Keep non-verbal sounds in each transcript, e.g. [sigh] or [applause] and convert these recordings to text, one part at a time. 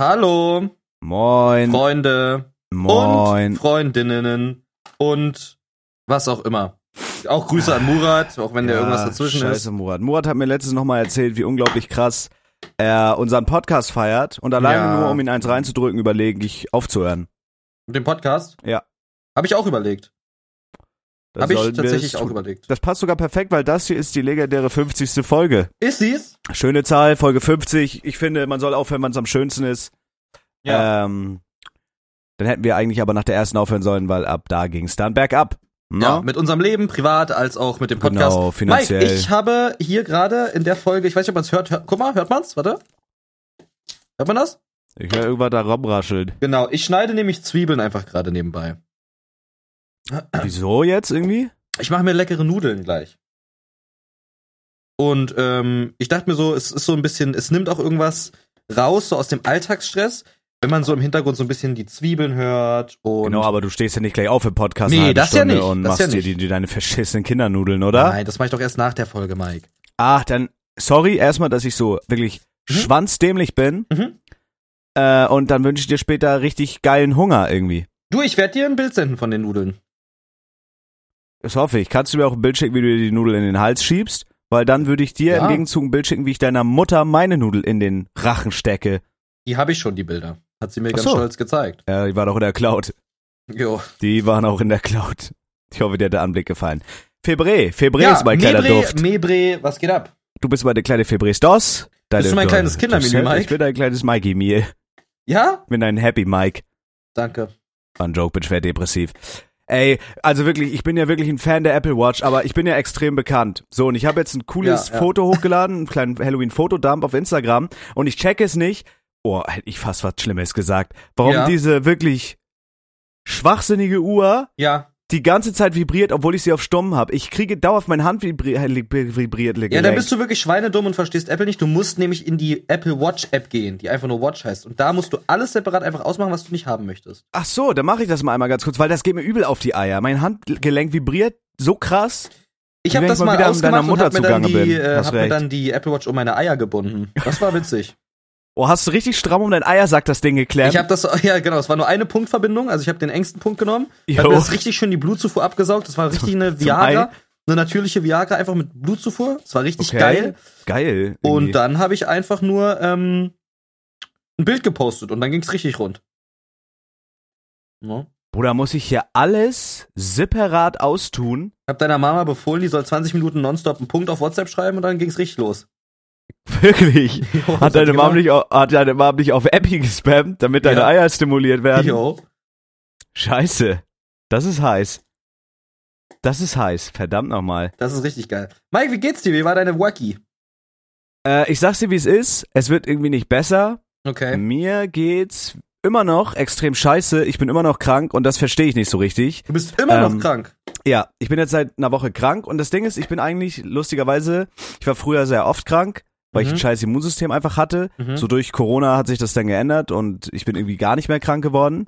Hallo, Moin. Freunde Moin. und Freundinnen und was auch immer. Auch Grüße an Murat, auch wenn der Ja, irgendwas dazwischen Scheiße, ist. Murat. Murat hat mir letztens nochmal erzählt, wie unglaublich krass er unseren Podcast feiert und alleine Ja. nur, um ihn eins reinzudrücken, überlege ich aufzuhören. Den Podcast? Ja. Habe ich auch überlegt. Das Habe ich tatsächlich auch überlegt. Das passt sogar perfekt, weil das hier ist die legendäre 50. Folge. Ist sie's? Schöne Zahl, Folge 50. Ich finde, man soll aufhören, wenn es am schönsten ist. Ja. Ähm, dann hätten wir eigentlich aber nach der ersten aufhören sollen, weil ab da ging es dann bergab. ja, Na? mit unserem Leben, privat als auch mit dem Podcast. Genau, finanziell. Mike, ich habe hier gerade in der Folge, ich weiß nicht, ob man es hört, hört, guck mal, hört man's? Warte. Hört man das? Ich höre irgendwas da rumrascheln. Genau, ich schneide nämlich Zwiebeln einfach gerade nebenbei. Wieso jetzt irgendwie? Ich mache mir leckere Nudeln gleich. Und ähm, ich dachte mir so, es ist so ein bisschen, es nimmt auch irgendwas raus, so aus dem Alltagsstress, wenn man so im Hintergrund so ein bisschen die Zwiebeln hört und Genau, aber du stehst ja nicht gleich auf im Podcast Nee, das ja Stunde nicht, und das machst ja dir nicht. die, die deine verschissenen Kindernudeln, oder? Nein, das mache ich doch erst nach der Folge, Mike. Ach, dann sorry erstmal, dass ich so wirklich Mhm. schwanzdämlich bin. Mhm. Äh, und dann wünsche ich dir später richtig geilen Hunger irgendwie. Du, ich werde dir ein Bild senden von den Nudeln. Das hoffe ich. Kannst du mir auch ein Bild schicken, wie du dir die Nudel in den Hals schiebst? Weil dann würde ich dir Ja. im Gegenzug ein Bild schicken, wie ich deiner Mutter meine Nudel in den Rachen stecke. Die habe ich schon, die Bilder. Hat sie mir Ach ganz so. stolz gezeigt. Ja, die war doch in der Cloud. Jo. Die waren auch in der Cloud. Ich hoffe, dir hat der Anblick gefallen. Febre, Febre Ja, ist mein kleiner Mebre, Duft. Mebre, was geht ab? Du bist meine kleine Febre Stos. Deine, Bist du mein kleines Kindermimi, Ich Mike? bin dein kleines Mikey Meal. Ja? Ich bin ein Happy Mike. Danke. War ein Joke, bin schwer depressiv. Ey, also wirklich, ich bin ja wirklich ein Fan der Apple Watch, aber ich bin ja extrem bekannt. So, und ich habe jetzt ein cooles Ja, ja. Foto hochgeladen, einen kleinen Halloween-Fotodump auf Instagram und ich checke es nicht. Oh, hätte ich fast was Schlimmes gesagt. Warum Ja. diese wirklich schwachsinnige Uhr Ja. Die ganze Zeit vibriert, obwohl ich sie auf Stumm habe. Ich kriege dauerhaft meine Hand vibri vibriert. Ja, dann bist du wirklich schweinedumm und verstehst Apple nicht. Du musst nämlich in die Apple Watch App gehen, die einfach nur Watch heißt. Und da musst du alles separat einfach ausmachen, was du nicht haben möchtest. Ach so, dann mache ich das mal einmal ganz kurz, weil das geht mir übel auf die Eier. Mein Handgelenk vibriert so krass. Ich habe das mal mal ausgemacht und Mutter hab mir, dann die, äh, hab mir dann die Apple Watch um meine Eier gebunden. Das war witzig. Oh, hast du richtig stramm um dein Eiersack das Ding geklemmt? Ich habe das, [laughs] ja genau, es war nur eine Punktverbindung, also ich habe den engsten Punkt genommen, Jo. hab mir das richtig schön die Blutzufuhr abgesaugt, das war richtig eine Viagra, Ei? eine natürliche Viagra einfach mit Blutzufuhr, das war richtig okay. geil. Geil. Und irgendwie. dann habe ich einfach nur ähm, ein Bild gepostet und dann ging's richtig rund. Ja. Bruder, muss ich hier alles separat austun? Hab deiner Mama befohlen, die soll 20 Minuten nonstop einen Punkt auf WhatsApp schreiben und dann ging's richtig los. [laughs] Wirklich? [laughs] Jo, Hat deine, Mom nicht, au- hat deine Mom nicht auf Epi gespammt, damit deine Ja. Eier stimuliert werden? Jo. Scheiße. Das ist heiß. Das ist heiß. Verdammt nochmal. Das ist richtig geil. Mike, wie geht's dir? Wie war deine Wacky? Äh, ich sag's dir, wie es ist. Es wird irgendwie nicht besser. Okay. Mir geht's immer noch extrem scheiße. Ich bin immer noch krank und das verstehe ich nicht so richtig. Du bist immer Ähm, noch krank. Ja, ich bin jetzt seit einer Woche krank und das Ding ist, ich bin eigentlich lustigerweise, ich war früher sehr oft krank, weil ich Mhm. ein scheiß Immunsystem einfach hatte. Mhm. So durch Corona hat sich das dann geändert und ich bin irgendwie gar nicht mehr krank geworden.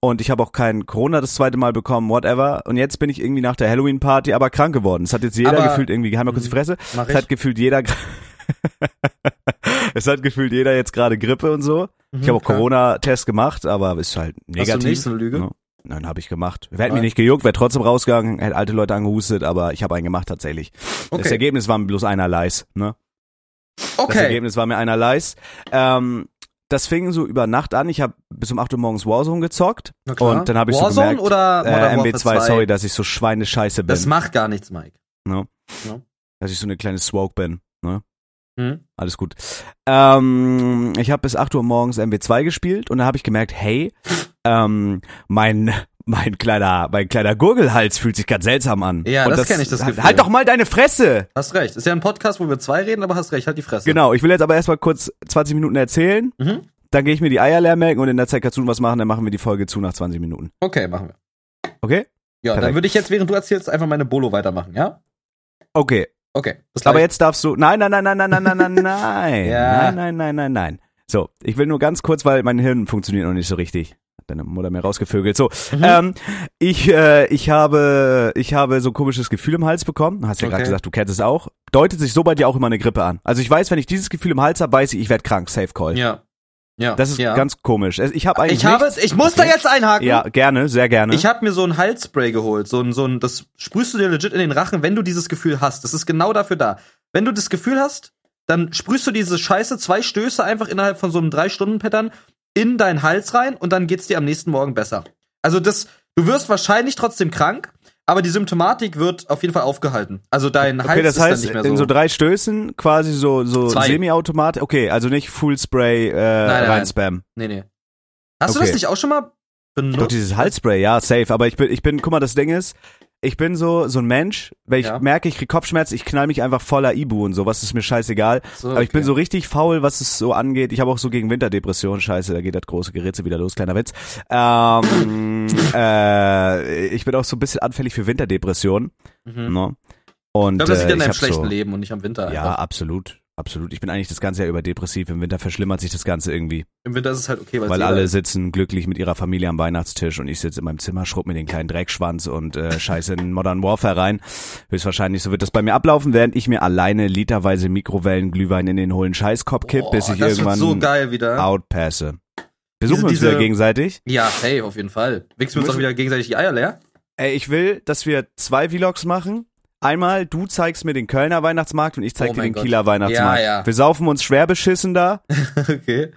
Und ich habe auch kein Corona das zweite Mal bekommen, whatever. Und jetzt bin ich irgendwie nach der Halloween-Party aber krank geworden. Es hat jetzt jeder Aber- gefühlt irgendwie, halt mal kurz die Mhm. Fresse, es ich. hat gefühlt jeder, [laughs] es hat gefühlt jeder jetzt gerade Grippe und so. Mhm, Ich habe auch. Corona-Test gemacht, aber ist halt negativ. Hast du nicht so eine Lüge? Ja. Nein, habe ich gemacht. Hätte mich nicht gejuckt, wäre trotzdem rausgegangen, hätte alte Leute angehustet, aber ich habe einen gemacht tatsächlich. Das Okay. Ergebnis war bloß einerleis, ne? Das Okay. Ergebnis war mir einerleis. Ähm, das fing so über Nacht an. Ich habe bis um 8 Uhr morgens Warzone gezockt. Und dann habe ich so Warzone gemerkt, oder äh, Modern MB2, Warfare 2? sorry, dass ich so schweinescheiße bin. Das macht gar nichts, Mike. dass ich so eine kleine Swoke bin. Ne? Hm? Alles gut. Ähm, ich habe bis 8 Uhr morgens MW2 gespielt und da habe ich gemerkt, hey, [laughs] ähm, mein mein kleiner, mein kleiner Gurgelhals fühlt sich ganz seltsam an. Ja, und das, das kenne ich das halt Gefühl. Halt doch mal deine Fresse! Hast recht. Ist ja ein Podcast, wo wir zwei reden, aber hast recht, halt die Fresse. Genau, ich will jetzt aber erstmal kurz 20 Minuten erzählen. Mhm. Dann gehe ich mir die Eier leer melken und in der Zeit kannst du was machen, dann machen wir die Folge zu nach 20 Minuten. Okay, machen wir. Okay? Ja, Perfekt. dann würde ich jetzt, während du erzählst, einfach meine Bolo weitermachen, ja? Okay. Okay. Aber jetzt darfst du. Nein, nein, nein, nein, nein, nein, nein, [laughs] nein. ja. Nein, nein, nein, nein, nein. So, ich will nur ganz kurz, weil mein Hirn funktioniert noch nicht so richtig. Deine Mutter mir rausgevögelt. So, Mhm. ähm, ich, äh, ich habe, ich habe so ein komisches Gefühl im Hals bekommen. Du hast ja gerade Okay. gesagt, du kennst es auch. Deutet sich so bei dir auch immer eine Grippe an. Also ich weiß, wenn ich dieses Gefühl im Hals habe, weiß ich, ich werde krank. Safe Call. Ja. Ja. Das ist ja. ganz komisch. Ich habe eigentlich Ich habe, nichts- ich muss Okay. da jetzt einhaken. Ja, gerne, sehr gerne. Ich habe mir so ein Halsspray geholt, so ein, so ein, das sprühst du dir legit in den Rachen, wenn du dieses Gefühl hast. Das ist genau dafür da. Wenn du das Gefühl hast, dann sprühst du diese Scheiße, zwei Stöße einfach innerhalb von so einem drei Stunden Pattern in deinen Hals rein und dann geht's dir am nächsten Morgen besser. Also das, du wirst wahrscheinlich trotzdem krank, aber die Symptomatik wird auf jeden Fall aufgehalten. Also dein Hals okay, das ist dann heißt, nicht mehr in so. so drei Stößen quasi so, so. Semi-Automat. Okay, also nicht Full Spray äh, nein. rein Spam. nee, nee. Hast du Okay. das nicht auch schon mal benutzt? Doch dieses Halsspray, ja, safe. Aber ich bin, ich bin, guck mal, das Ding ist, ich bin so, so ein Mensch, wenn ich Ja. merke, ich krieg Kopfschmerzen, ich knall mich einfach voller Ibu und sowas, ist mir scheißegal. So, Aber ich bin okay. so richtig faul, was es so angeht. Ich habe auch so gegen Winterdepression, scheiße, da geht das große Geritze wieder los, kleiner Witz. Ähm, [laughs] äh, ich bin auch so ein bisschen anfällig für Winterdepression. Mhm. Ne? Und Ich glaube, das liegt äh, an hab schlechten so, Leben und nicht am Winter. Ja, einfach. absolut. Absolut. Ich bin eigentlich das ganze Jahr über depressiv. Im Winter verschlimmert sich das Ganze irgendwie. Im Winter ist es halt okay, Weil jeder- alle sitzen glücklich mit ihrer Familie am Weihnachtstisch und ich sitze in meinem Zimmer, schrubb mir den kleinen Dreckschwanz und äh, [laughs] scheiße in Modern Warfare rein. Höchstwahrscheinlich so wird das bei mir ablaufen, während ich mir alleine literweise Mikrowellenglühwein in den hohlen Scheißkopf kipp, Boah, bis ich das irgendwann so geil wieder. outpasse. Besuchen wir uns wieder gegenseitig. Ja, safe, auf jeden Fall. Wichsen wir uns auch wieder gegenseitig die Eier leer? Ey, ich will, dass wir zwei Vlogs machen. Einmal, du zeigst mir den Kölner Weihnachtsmarkt und ich zeig Oh dir den Gott. Kieler Weihnachtsmarkt. Ja, ja. Wir saufen uns schwer beschissen da, [laughs] okay.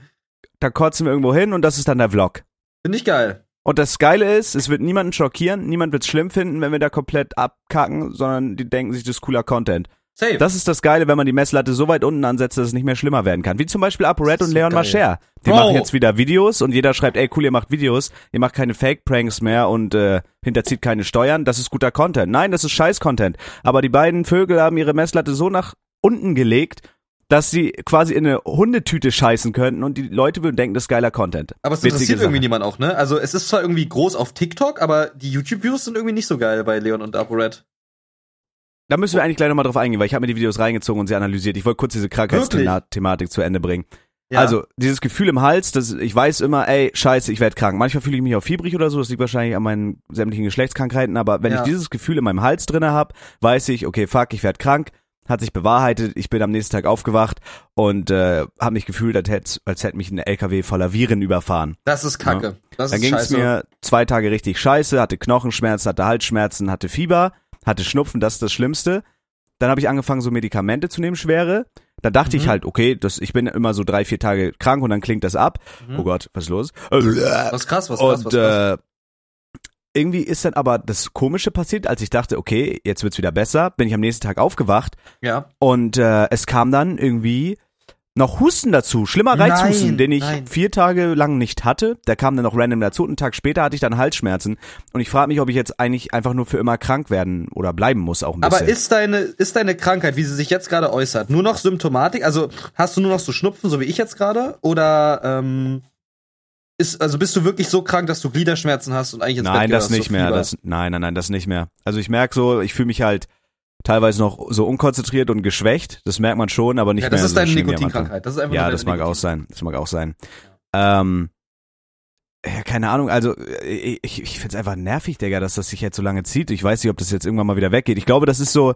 da kotzen wir irgendwo hin und das ist dann der Vlog. Finde ich geil. Und das Geile ist, es wird niemanden schockieren, niemand wird es schlimm finden, wenn wir da komplett abkacken, sondern die denken sich, das ist cooler Content. Safe. Das ist das Geile, wenn man die Messlatte so weit unten ansetzt, dass es nicht mehr schlimmer werden kann. Wie zum Beispiel ApoRed und so Leon geil. Mascher. Die Bro. machen jetzt wieder Videos und jeder schreibt, ey cool, ihr macht Videos, ihr macht keine Fake-Pranks mehr und äh, hinterzieht keine Steuern, das ist guter Content. Nein, das ist Scheiß-Content. Aber die beiden Vögel haben ihre Messlatte so nach unten gelegt, dass sie quasi in eine Hundetüte scheißen könnten und die Leute würden denken, das ist geiler Content. aber es Witzige interessiert Sache. irgendwie niemand auch, ne? Also es ist zwar irgendwie groß auf TikTok, aber die YouTube-Views sind irgendwie nicht so geil bei Leon und ApoRed. Da müssen wir eigentlich gleich nochmal drauf eingehen, weil ich habe mir die Videos reingezogen und sie analysiert. Ich wollte kurz diese Krankheitsthematik zu Ende bringen. Also, dieses Gefühl im Hals, das, ich weiß immer, ey, scheiße, ich werde krank. Manchmal fühle ich mich auch fiebrig oder so, das liegt wahrscheinlich an meinen sämtlichen Geschlechtskrankheiten, aber wenn Ja. ich dieses Gefühl in meinem Hals drinne habe, weiß ich, okay, fuck, ich werde krank, hat sich bewahrheitet, ich bin am nächsten Tag aufgewacht und äh, habe mich gefühlt, als hätte, als hätte mich ein LKW voller Viren überfahren. das ist kacke. Das Dann ging es mir zwei Tage richtig scheiße, hatte Knochenschmerzen, hatte Halsschmerzen, hatte Fieber, hatte Schnupfen, das ist das Schlimmste. Dann habe ich angefangen, so Medikamente zu nehmen, schwere. Dann dachte ich Mhm. halt, okay, das, ich bin immer so drei, vier Tage krank und dann klingt das ab. Mhm. Oh Gott, was ist los? was krass, was krass, und was krass. äh, irgendwie ist dann aber das Komische passiert, als ich dachte, okay, jetzt wird's wieder besser, bin ich am nächsten Tag aufgewacht ja. und äh, es kam dann irgendwie noch Husten dazu, schlimmer Nein, Reizhusten, den ich nein. vier Tage lang nicht hatte. Der kam dann noch random dazu. Einen Tag später hatte ich dann Halsschmerzen. Und ich frage mich, ob ich jetzt eigentlich einfach nur für immer krank werden oder bleiben muss auch ein bisschen. Aber ist deine, ist deine Krankheit, wie sie sich jetzt gerade äußert, nur noch Symptomatik? Also hast du nur noch so Schnupfen, so wie ich jetzt gerade? Oder ähm, ist, also bist du wirklich so krank, dass du Gliederschmerzen hast und eigentlich ins Bett nein, das nicht mehr. Das, nein, nein, nein, das nicht mehr. Also ich merke so, ich fühle mich halt teilweise noch so unkonzentriert und geschwächt. Das merkt man schon, aber nicht ja, mehr das ist so deine. Nikotinkrankheit. Das ist einfach Ja, das mag auch Nikotin. sein. Das mag auch sein. Ähm, ja, keine Ahnung, also ich, ich, ich find's einfach nervig, Digga, dass das sich jetzt so lange zieht. Ich weiß nicht, ob das jetzt irgendwann mal wieder weggeht. Ich glaube, das ist so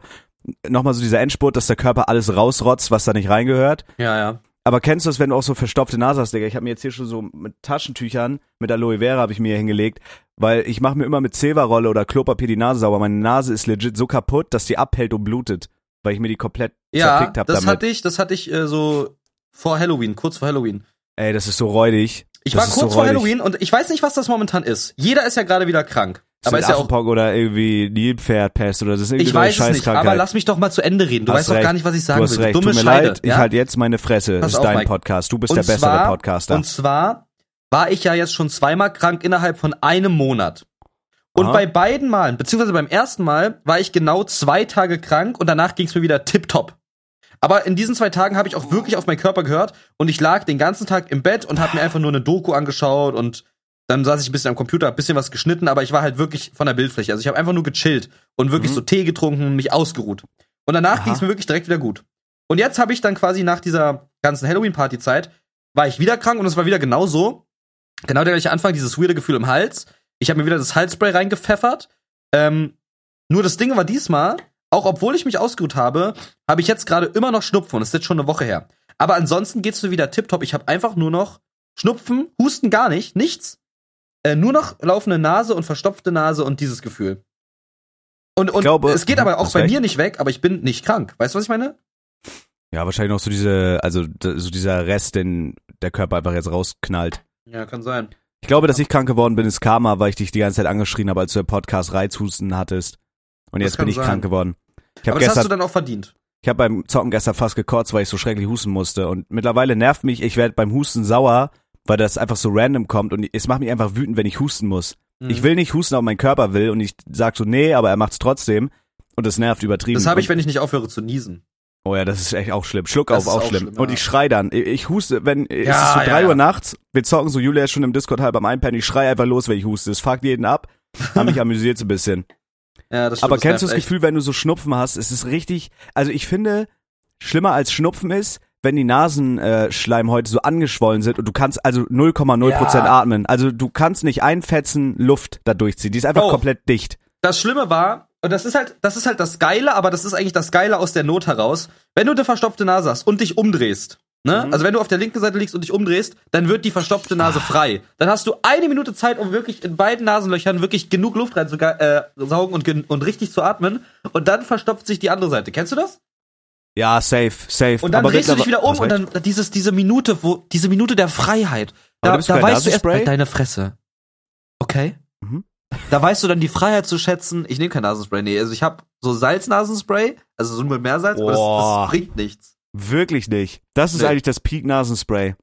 nochmal so dieser Endspurt, dass der Körper alles rausrotzt, was da nicht reingehört. Ja, ja. Aber kennst du das, wenn du auch so verstopfte Nase hast, Digga? Ich habe mir jetzt hier schon so mit Taschentüchern, mit Aloe Vera habe ich mir hier hingelegt, weil ich mache mir immer mit Silberrolle oder Klopapier die Nase sauber. Meine Nase ist legit so kaputt, dass die abhält und blutet, weil ich mir die komplett Ja, zerfickt habe das damit. hatte ich, das hatte ich äh, so vor Halloween, kurz vor Halloween. Ey, das ist so räudig. Ich das war kurz so vor. Halloween und ich weiß nicht, was das momentan ist. Jeder ist ja gerade wieder krank. Aber Ist ja auch. Oder irgendwie Nilpferdpest oder das ist irgendwie Ich weiß es nicht, aber lass mich doch mal zu Ende reden. Du Hast weißt doch recht. gar nicht, was ich sagen du hast will. recht. Dumme Tut mir Scheide. leid, ich ja? halt jetzt meine Fresse. Pass das ist auf, dein Mike. Podcast. Du bist Und der bessere zwar- Podcaster. Und zwar war ich ja jetzt schon zweimal krank innerhalb von einem Monat. Und Aha. bei beiden Malen, beziehungsweise beim ersten Mal, war ich genau zwei Tage krank und danach ging es mir wieder tipptopp. Aber in diesen zwei Tagen habe ich auch wirklich auf meinen Körper gehört und ich lag den ganzen Tag im Bett und habe mir einfach nur eine Doku angeschaut und dann saß ich ein bisschen am Computer, ein bisschen was geschnitten, aber ich war halt wirklich von der Bildfläche. Also ich habe einfach nur gechillt und wirklich Mhm. so Tee getrunken, mich ausgeruht. Und danach ging es mir wirklich direkt wieder gut. Und jetzt habe ich dann quasi nach dieser ganzen Halloween-Party-Zeit, war ich wieder krank und es war wieder genau so. Genau der gleiche Anfang, dieses weirde Gefühl im Hals. Ich habe mir wieder das Halsspray reingepfeffert. Ähm, nur das Ding war diesmal, auch obwohl ich mich ausgeruht habe, habe ich jetzt gerade immer noch Schnupfen und das ist jetzt schon eine Woche her. Aber ansonsten geht's mir wieder tipptopp. Ich habe einfach nur noch Schnupfen, Husten gar nicht, nichts. Äh, nur noch laufende Nase und verstopfte Nase und dieses Gefühl. Und, und glaube, es geht aber auch hast bei recht. mir nicht weg, aber ich bin nicht krank. Weißt du, was ich meine? Ja, wahrscheinlich noch so diese, also so dieser Rest, den der Körper einfach jetzt rausknallt. Ja, kann sein. Ich glaube, dass ich krank geworden bin, ist Karma, weil ich dich die ganze Zeit angeschrien habe, als du im Podcast Reizhusten hattest. Und Das jetzt bin ich sein. krank geworden. Ich Aber das hast du gestern, dann auch verdient. ich habe beim Zocken gestern fast gekotzt, weil ich so schrecklich husten musste. Und mittlerweile nervt mich, ich werde beim Husten sauer, weil das einfach so random kommt und es macht mich einfach wütend, wenn ich husten muss. Mhm. Ich will nicht husten, aber mein Körper will und ich sag so, nee, aber er macht's trotzdem. Und das nervt übertrieben. Das habe ich, wenn ich nicht aufhöre zu niesen. Oh ja, das ist echt auch schlimm. Schluck auf, auch auch schlimm. schlimm, Und ich schrei dann. Ich, ich huste, wenn es Ja, ist so drei ja. Uhr nachts, wir zocken so, Julia ist schon im Discord halb am Einpennen, ich schrei einfach los, wenn ich huste. Das fuckt jeden ab. Hab mich [laughs] amüsiert so ein bisschen. Ja, das stimmt, Aber das kennst du das echt. Gefühl, wenn du so Schnupfen hast, es ist richtig, also ich finde, schlimmer als Schnupfen ist, wenn die Nasenschleimhäute so angeschwollen sind und du kannst also 0,0% Ja. atmen. Also du kannst nicht ein Fetzen Luft da durchziehen. Die ist einfach Oh. komplett dicht. Das Schlimme war, und das ist halt, das ist halt das Geile, aber das ist eigentlich das Geile aus der Not heraus. Wenn du eine verstopfte Nase hast und dich umdrehst, ne? Mhm. Also wenn du auf der linken Seite liegst und dich umdrehst, dann wird die verstopfte Nase frei. Dann hast du eine Minute Zeit, um wirklich in beiden Nasenlöchern wirklich genug Luft reinzusaugen äh, und, und richtig zu atmen. Und dann verstopft sich die andere Seite. Kennst du das? Ja, safe, safe. Und dann Aber drehst du dich wieder um und dann dieses, diese Minute, wo, diese Minute der Freiheit. Da, da weißt du erst Nasenspray? deine Fresse. Okay. Mhm. Da weißt du dann die Freiheit zu schätzen. Ich nehme kein Nasenspray, nee. Also ich habe so Salznasenspray, also so mit Meersalz, aber das, das bringt nichts. Wirklich nicht. Das ist Nee. eigentlich das Peak-Nasenspray.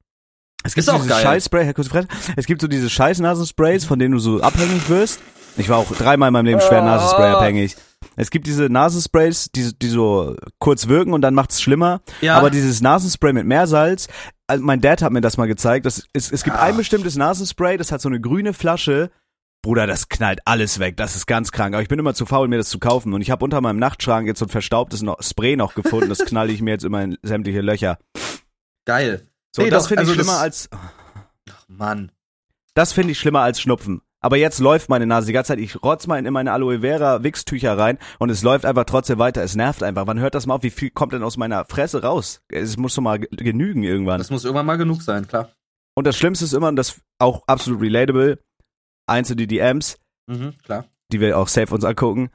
Es gibt Ist auch dieses geil. Scheißspray, Herr Kurz es gibt so diese Scheiß-Nasensprays, von denen du so abhängig wirst. Ich war auch dreimal in meinem Leben schwer Oh. Nasenspray abhängig. Es gibt diese Nasensprays, die, die so kurz wirken und dann macht's schlimmer. Ja. Aber dieses Nasenspray mit Meersalz, also mein Dad hat mir das mal gezeigt. Das ist, es gibt Ah. ein bestimmtes Nasenspray, das hat so eine grüne Flasche. Bruder, das knallt alles weg. Das ist ganz krank. Aber ich bin immer zu faul, mir das zu kaufen. Und ich habe unter meinem Nachtschrank jetzt so ein verstaubtes Spray noch gefunden. Das knalle ich mir jetzt immer in sämtliche Löcher. Geil. So, Nee, das finde ich also schlimmer als Ach, Mann. das finde ich schlimmer als Schnupfen. Aber jetzt läuft meine Nase die ganze Zeit. Ich rotz mal in meine Aloe Vera Wichstücher rein und es läuft einfach trotzdem weiter. Es nervt einfach. Wann hört das mal auf? Wie viel kommt denn aus meiner Fresse raus? Es muss doch mal ge- genügen irgendwann. Das muss irgendwann mal genug sein, klar. Und das Schlimmste ist immer, und das auch absolut relatable, einzelne DMs, Mhm, klar. die wir auch safe uns angucken.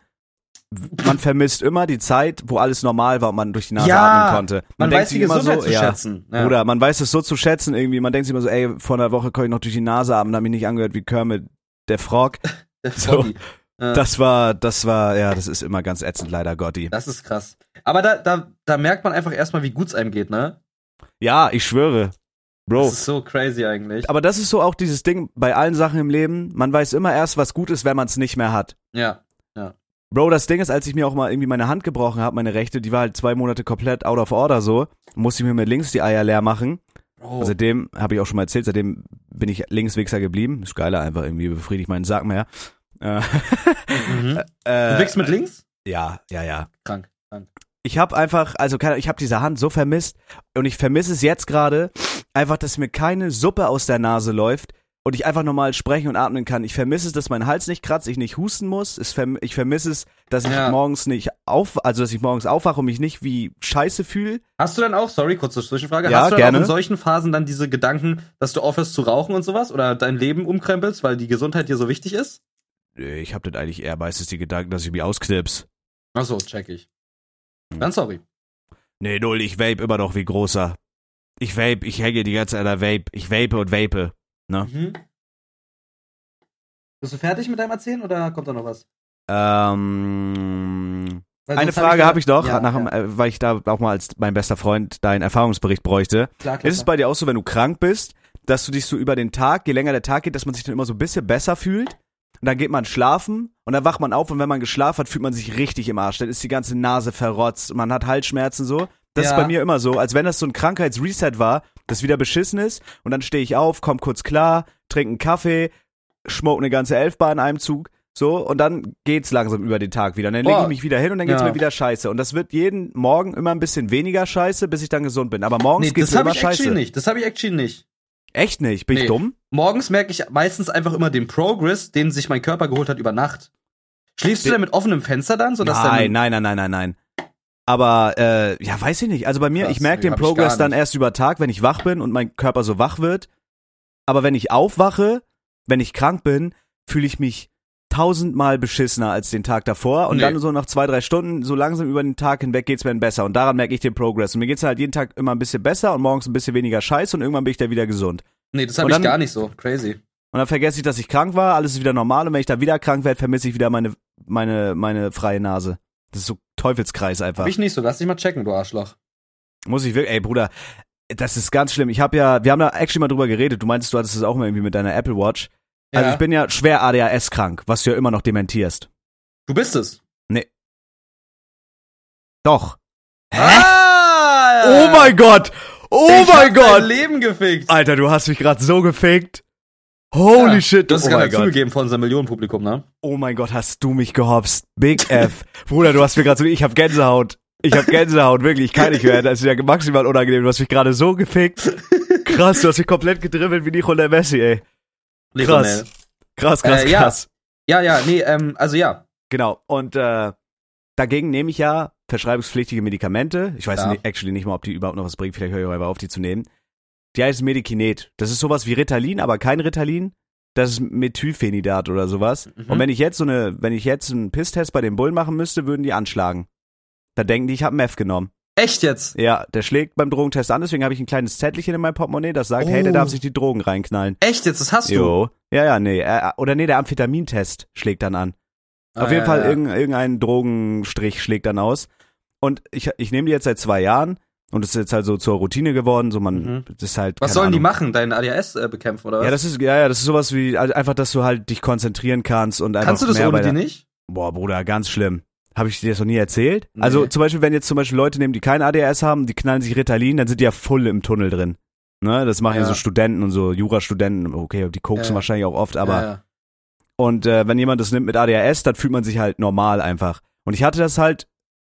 Man vermisst immer die Zeit, wo alles normal war und man durch die Nase Ja, atmen konnte. Man, denkt weiß die sich immer Gesundheit so, zu ja, schätzen. Ja. Oder man weiß es so zu schätzen irgendwie. Man denkt sich immer so, ey, vor einer Woche konnte ich noch durch die Nase atmen, hab mich nicht angehört wie Kermit der Frog. [laughs] Der so. Froggy. Ja. Das war, das war, ja, das ist immer ganz ätzend, leider Gotti. Das ist krass. Aber da, da, da merkt man einfach erstmal, wie gut es einem geht, ne? Ja, ich schwöre. Bro. Das ist so crazy eigentlich. Aber das ist so auch dieses Ding bei allen Sachen im Leben. Man weiß immer erst, was gut ist, wenn man es nicht mehr hat. Ja. Bro, das Ding ist, als ich mir auch mal irgendwie meine Hand gebrochen habe, meine rechte, die war halt zwei Monate komplett out of order so, musste ich mir mit links die Eier leer machen. Bro. Seitdem, habe ich auch schon mal erzählt, seitdem bin ich Linkswichser geblieben. Ist geiler einfach irgendwie, befriedigt meinen Sack mehr. Äh, mhm. [laughs] äh, Du wickst mit links? Ja, ja, ja. Krank. Krank. Ich habe einfach, also keine, ich habe diese Hand so vermisst und ich vermisse es jetzt gerade, einfach, dass mir keine Suppe aus der Nase läuft und ich einfach normal sprechen und atmen kann. Ich vermisse es, dass mein Hals nicht kratzt, ich nicht husten muss. Ich vermisse es, dass ich Ja. morgens nicht auf, also dass ich morgens aufwache und mich nicht wie Scheiße fühle. Hast du dann auch, sorry, kurze Zwischenfrage, Ja, hast du dann gerne. auch in solchen Phasen dann diese Gedanken, dass du aufhörst zu rauchen und sowas oder dein Leben umkrempelst, weil die Gesundheit dir so wichtig ist? Äh, Ich habe das eigentlich eher meistens die Gedanken, dass ich mich ausknips. Ach so, check ich. Hm. Dann sorry. Nee, null, ich vape immer noch wie großer. Ich vape, ich hänge die ganze Zeit an der Vape. Ich vape und vape. Mhm. Bist du fertig mit deinem Erzählen oder kommt da noch was? Ähm, eine hab Frage habe ich doch, Ja, nach, ja. äh, weil ich da auch mal als mein bester Freund deinen Erfahrungsbericht bräuchte. Klar, klar, Ist es bei dir auch so, wenn du krank bist, dass du dich so über den Tag, je länger der Tag geht, dass man sich dann immer so ein bisschen besser fühlt? Und dann geht man schlafen und dann wacht man auf und wenn man geschlafen hat, fühlt man sich richtig im Arsch. Dann ist die ganze Nase verrotzt, man hat Halsschmerzen so. Das Ja. ist bei mir immer so, als wenn das so ein Krankheitsreset war, das wieder beschissen ist und dann stehe ich auf, komm kurz klar, trinke einen Kaffee, schmuck eine ganze Elfbar in einem Zug, so und dann geht's langsam über den Tag wieder. Und dann lege ich mich wieder hin und dann geht's Ja. mir wieder scheiße. Und das wird jeden Morgen immer ein bisschen weniger scheiße, bis ich dann gesund bin. Aber morgens Nee, geht's das mir habe immer ich scheiße. actually nicht. Das habe ich actually nicht. Echt nicht? Bin ich Nee. dumm? Morgens merke ich meistens einfach immer den Progress, den sich mein Körper geholt hat über Nacht. Schläfst du denn mit offenem Fenster dann, sodass Nein, dann nein, nein, nein, nein, nein. Aber äh, ja, weiß ich nicht. Also bei mir, Krass, ich merke den Progress dann erst über Tag, wenn ich wach bin und mein Körper so wach wird. aber wenn ich aufwache, wenn ich krank bin, fühle ich mich tausendmal beschissener als den Tag davor und Nee. dann so nach zwei, drei Stunden, so langsam über den Tag hinweg geht's mir dann besser und daran merke ich den Progress und mir geht's halt jeden Tag immer ein bisschen besser und morgens ein bisschen weniger scheiß und irgendwann bin ich dann wieder gesund. Nee, das habe ich gar nicht so. Crazy. Und dann vergesse ich, dass ich krank war, alles ist wieder normal und wenn ich dann wieder krank werde, vermisse ich wieder meine, meine, meine freie Nase. Das ist so Teufelskreis einfach. Hab ich nicht so. Lass dich mal checken, du Arschloch. Muss ich wirklich, ey Bruder, das ist ganz schlimm. Ich habe ja, wir haben da actually mal drüber geredet. Du meintest, du hattest es auch mal irgendwie mit deiner Apple Watch. Also Ja. ich bin ja schwer ADHS krank, was du ja immer noch dementierst. Du bist es. Doch. Ah! Oh mein Gott! Oh mein Gott! Leben gefickt. Alter, du hast mich gerade so gefickt. Holy Ja, shit. Hast es oh gerade zugegeben von unserem Millionenpublikum, ne? Oh mein Gott, hast du mich gehopst. Big [laughs] F. Bruder, du hast mir gerade so, ich hab Gänsehaut. Ich hab Gänsehaut, wirklich, ich kann nicht mehr. Das ist ja maximal unangenehm. Du hast mich gerade so gefickt. Krass, du hast mich komplett gedribbelt wie Nico der Messi, ey. Krass. Krass, krass, Äh, ja. krass. Ja, ja, nee, ähm, also ja. Genau. Und äh, dagegen nehme ich ja verschreibungspflichtige Medikamente. Ich weiß Ja. nicht, actually nicht mal, ob die überhaupt noch was bringen. Vielleicht höre ich einfach auf, die zu nehmen. Die heißt Medikinet. Das ist sowas wie Ritalin, aber kein Ritalin. Das ist Methylphenidat oder sowas. Mhm. Und wenn ich jetzt so eine, wenn ich jetzt einen Pisstest bei den Bullen machen müsste, würden die anschlagen. Da denken die, ich habe Meth genommen. Echt jetzt? Ja, der schlägt beim Drogentest an, deswegen habe ich ein kleines Zettelchen in meinem Portemonnaie, das sagt, hey, der Oh. darf sich die Drogen reinknallen. Echt jetzt? Das hast du? Jo. Ja, ja, nee. Äh, oder nee, der Amphetamintest schlägt dann an. Auf Ah, jeden ja, Fall ja. irgendein, irgendein Drogenstrich schlägt dann aus. Und ich, ich nehme die jetzt seit zwei Jahren und es ist jetzt halt so zur Routine geworden. So man, Mhm. das ist halt. Was sollen die Ahnung. machen? Dein ADHS äh, bekämpfen oder was? Ja, das ist ja, ja, das ist sowas wie also einfach, dass du halt dich konzentrieren kannst und einfach Kannst du das mehr ohne die nicht? Boah, Bruder, ganz schlimm. Habe ich dir das noch nie erzählt? Nee. Also zum Beispiel, wenn jetzt zum Beispiel Leute nehmen, die kein ADHS haben, die knallen sich Ritalin, dann sind die ja voll im Tunnel drin. Ne, das machen ja, Ja. so Studenten und so Jurastudenten. Okay, die koksen Ja. wahrscheinlich auch oft, aber ja. Und äh, wenn jemand das nimmt mit ADHS, dann fühlt man sich halt normal einfach. Und ich hatte das halt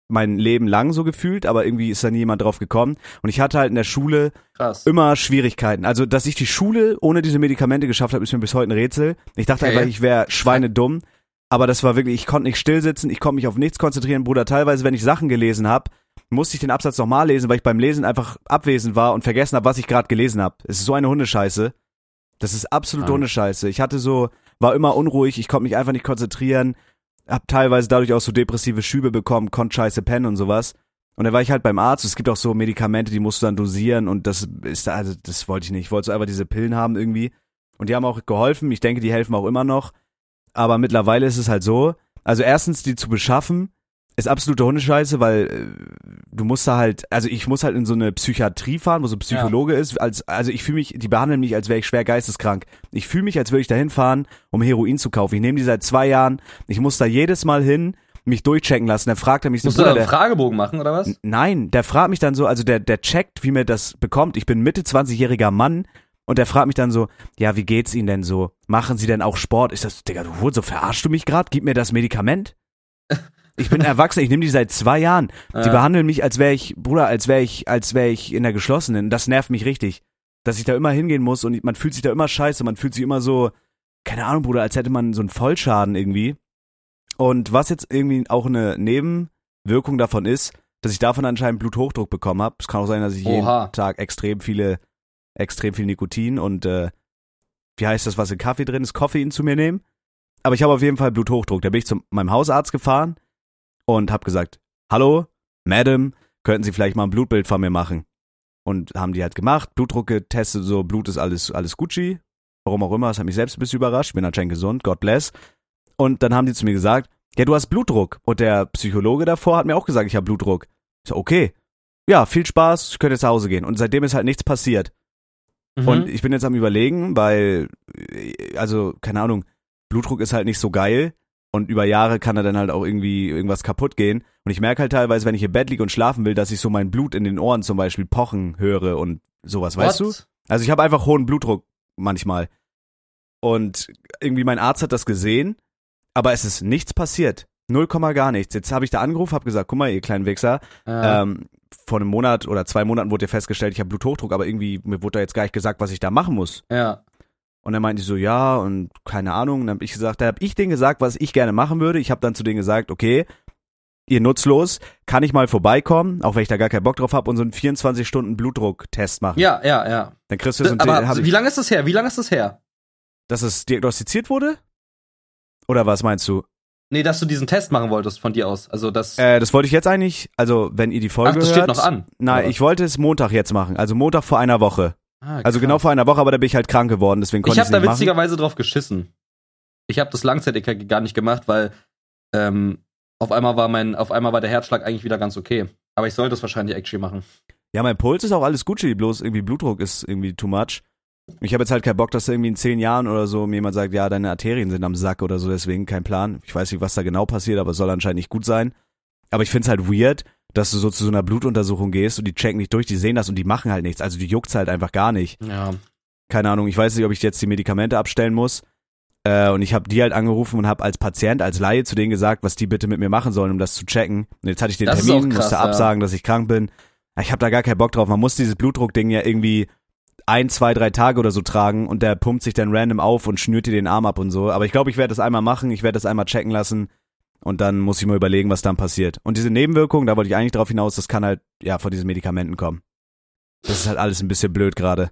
mein Leben lang so gefühlt, aber irgendwie ist da nie jemand drauf gekommen. Und ich hatte halt in der Schule krass. immer Schwierigkeiten. Also, dass ich die Schule ohne diese Medikamente geschafft habe, ist mir bis heute ein Rätsel. Ich dachte Okay. einfach, ich wäre schweinedumm. Aber das war wirklich, ich konnte nicht still sitzen, ich konnte mich auf nichts konzentrieren, Bruder. Teilweise, wenn ich Sachen gelesen habe, musste ich den Absatz nochmal lesen, weil ich beim Lesen einfach abwesend war und vergessen habe, was ich gerade gelesen habe. Es ist so eine Hundescheiße. Das ist absolute Ah. Hundescheiße. Ich hatte so, war immer unruhig, ich konnte mich einfach nicht konzentrieren, hab teilweise dadurch auch so depressive Schübe bekommen, konnte scheiße pennen und sowas. Und dann war ich halt beim Arzt. Es gibt auch so Medikamente, die musst du dann dosieren und das ist, also das wollte ich nicht. Ich wollte so einfach diese Pillen haben irgendwie. Und die haben auch geholfen. Ich denke, die helfen auch immer noch. Aber mittlerweile ist es halt so. Also erstens, die zu beschaffen, ist absolute Hundescheiße, weil äh, du musst da halt, also ich muss halt in so eine Psychiatrie fahren, wo so ein Psychologe ist. Als, also ich fühle mich, die behandeln mich, als wäre ich schwer geisteskrank. Ich fühle mich, als würde ich dahin fahren, um Heroin zu kaufen. Ich nehme die seit zwei Jahren. Ich muss da jedes Mal hin, mich durchchecken lassen. Der fragt er mich so, Musst du da einen der, Fragebogen machen oder was? Nein, der fragt mich dann so, also der, der checkt, wie mir das bekommt. Ich bin Mitte 20-jähriger Mann und der fragt mich dann so, ja, wie geht's Ihnen denn so? Machen Sie denn auch Sport? Ich sag, Digga, du so verarschst du mich gerade? Gib mir das Medikament? [laughs] Ich bin erwachsen, ich nehme die seit zwei Jahren. Die Ja. behandeln mich, als wäre ich, Bruder, als wäre ich, als wäre ich in der geschlossenen. Das nervt mich richtig. Dass ich da immer hingehen muss und man fühlt sich da immer scheiße, man fühlt sich immer so, keine Ahnung, Bruder, als hätte man so einen Vollschaden irgendwie. Und was jetzt irgendwie auch eine Nebenwirkung davon ist, dass ich davon anscheinend Bluthochdruck bekommen habe. Es kann auch sein, dass ich Oha. jeden Tag extrem viele, extrem viel Nikotin und äh, wie heißt das, was in Kaffee drin ist, Koffein zu mir nehmen. Aber ich habe auf jeden Fall Bluthochdruck. Da bin ich zu meinem Hausarzt gefahren und habe gesagt, hallo, Madam, könnten Sie vielleicht mal ein Blutbild von mir machen? Und haben die halt gemacht, Blutdruck getestet, so Blut ist alles, alles Gucci. Warum auch immer, das hat mich selbst ein bisschen überrascht. Ich bin anscheinend gesund, God bless. Und dann haben die zu mir gesagt, ja, du hast Blutdruck. Und der Psychologe davor hat mir auch gesagt, ich habe Blutdruck. Ich so, okay. Ja, viel Spaß, ich könnte jetzt nach Hause gehen. Und seitdem ist halt nichts passiert. Mhm. Und ich bin jetzt am überlegen, weil, also, keine Ahnung, Blutdruck ist halt nicht so geil. Und über Jahre kann da dann halt auch irgendwie irgendwas kaputt gehen. Und ich merke halt teilweise, wenn ich im Bett liege und schlafen will, dass ich so mein Blut in den Ohren zum Beispiel pochen höre und sowas, weißt du? What? Also ich habe einfach hohen Blutdruck manchmal. Und irgendwie mein Arzt hat das gesehen, aber es ist nichts passiert. Null Komma gar nichts. Jetzt habe ich da angerufen, habe gesagt, guck mal, ihr kleinen Wichser, Ja. ähm, vor einem Monat oder zwei Monaten wurde ja festgestellt, ich habe Bluthochdruck, aber irgendwie mir wurde da jetzt gar nicht gesagt, was ich da machen muss. ja. Und dann meinten die so, ja, und keine Ahnung. Und dann habe ich gesagt, da habe ich denen gesagt, was ich gerne machen würde. Ich habe dann zu denen gesagt, okay, ihr nutzlos, kann ich mal vorbeikommen, auch wenn ich da gar keinen Bock drauf habe und so einen 24 Stunden Blutdrucktest machen. Ja, ja, ja. Dann kriegst du so einen Aber hab wie lange ist das her? Wie lange ist das her? dass es diagnostiziert wurde? Oder was meinst du? Nee, dass du diesen Test machen wolltest von dir aus. Also das. Äh, das wollte ich jetzt eigentlich, also wenn ihr die Folge Ach, das hört. steht noch an. Nein, ich wollte es Montag jetzt machen, also Montag vor einer Woche. Ah, Also genau vor einer Woche, aber da bin ich halt krank geworden, deswegen konnte Ich ich habe es da machen. witzigerweise drauf geschissen. Ich habe das Langzeit-EKG gar nicht gemacht, weil ähm, auf einmal war mein, auf einmal war der Herzschlag eigentlich wieder ganz okay. Aber ich sollte es wahrscheinlich actually machen. Ja, mein Puls ist auch alles Gucci, bloß irgendwie Blutdruck ist irgendwie too much. Ich habe jetzt halt keinen Bock, dass da irgendwie in zehn Jahren oder so mir jemand sagt, ja, deine Arterien sind am Sack oder so, deswegen kein Plan. Ich weiß nicht, was da genau passiert, aber es soll anscheinend nicht gut sein. Aber ich find's halt weird, dass du so zu so einer Blutuntersuchung gehst und die checken nicht durch, die sehen das und die machen halt nichts. Also die juckt's halt einfach gar nicht. Ja. Keine Ahnung, ich weiß nicht, ob ich jetzt die Medikamente abstellen muss. Äh, und ich habe die halt angerufen und habe als Patient, als Laie zu denen gesagt, was die bitte mit mir machen sollen, um das zu checken. Und jetzt hatte ich den Das Termin, krass, musste ja. absagen, dass ich krank bin. Ich habe da gar keinen Bock drauf. Man muss dieses Blutdruckding ja irgendwie ein, zwei, drei Tage oder so tragen und der pumpt sich dann random auf und schnürt dir den Arm ab und so. Aber ich glaube, ich werde das einmal machen, ich werde das einmal checken lassen und dann muss ich mal überlegen, was dann passiert. Und diese Nebenwirkungen, da wollte ich eigentlich drauf hinaus, das kann halt ja von diesen Medikamenten kommen. Das ist halt alles ein bisschen blöd gerade.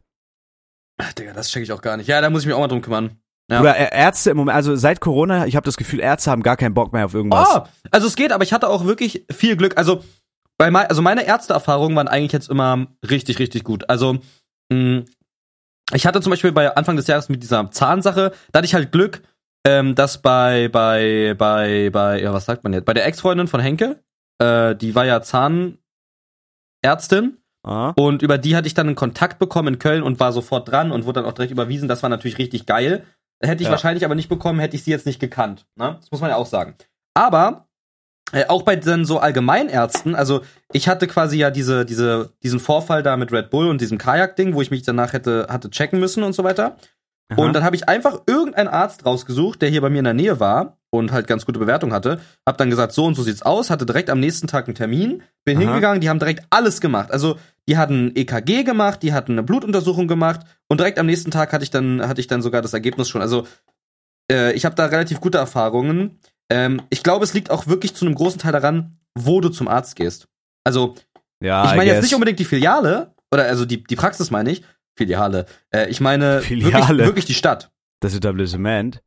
Ach, Digga, das check ich auch gar nicht. Ja, da muss ich mich auch mal drum kümmern. Ja. Oder Ärzte im Moment, also seit Corona, ich habe das Gefühl, Ärzte haben gar keinen Bock mehr auf irgendwas. Oh, also es geht, aber ich hatte auch wirklich viel Glück. Also, bei mein, also meine Ärzteerfahrungen waren eigentlich jetzt immer richtig, richtig gut. Also, mh, ich hatte zum Beispiel bei Anfang des Jahres mit dieser Zahnsache, da hatte ich halt Glück, ähm, dass bei, bei, bei, bei, ja, was sagt man jetzt? Bei der Ex-Freundin von Henke, äh, die war ja Zahnärztin Ah. und über die hatte ich dann einen Kontakt bekommen in Köln und war sofort dran und wurde dann auch direkt überwiesen. Das war natürlich richtig geil. Hätte ich Ja. wahrscheinlich aber nicht bekommen, hätte ich sie jetzt nicht gekannt. Ne? Das muss man ja auch sagen. Aber äh, auch bei dann so Allgemeinärzten, also ich hatte quasi ja diese, diese, diesen Vorfall da mit Red Bull und diesem Kajak-Ding, wo ich mich danach hätte, hatte checken müssen und so weiter. Aha. Und dann habe ich einfach irgendeinen Arzt rausgesucht, der hier bei mir in der Nähe war und halt ganz gute Bewertung hatte. Hab dann gesagt, so und so sieht's aus, hatte direkt am nächsten Tag einen Termin, bin Aha. hingegangen, die haben direkt alles gemacht. Also die hatten EKG gemacht, die hatten eine Blutuntersuchung gemacht und direkt am nächsten Tag hatte ich dann hatte ich dann sogar das Ergebnis schon. Also äh, ich habe da relativ gute Erfahrungen. Ähm, ich glaube, es liegt auch wirklich zu einem großen Teil daran, wo du zum Arzt gehst. Also ja, ich meine jetzt nicht unbedingt die Filiale oder also die die Praxis meine ich Filiale. Äh, ich meine Filiale. Wirklich, wirklich die Stadt. das Etablissement.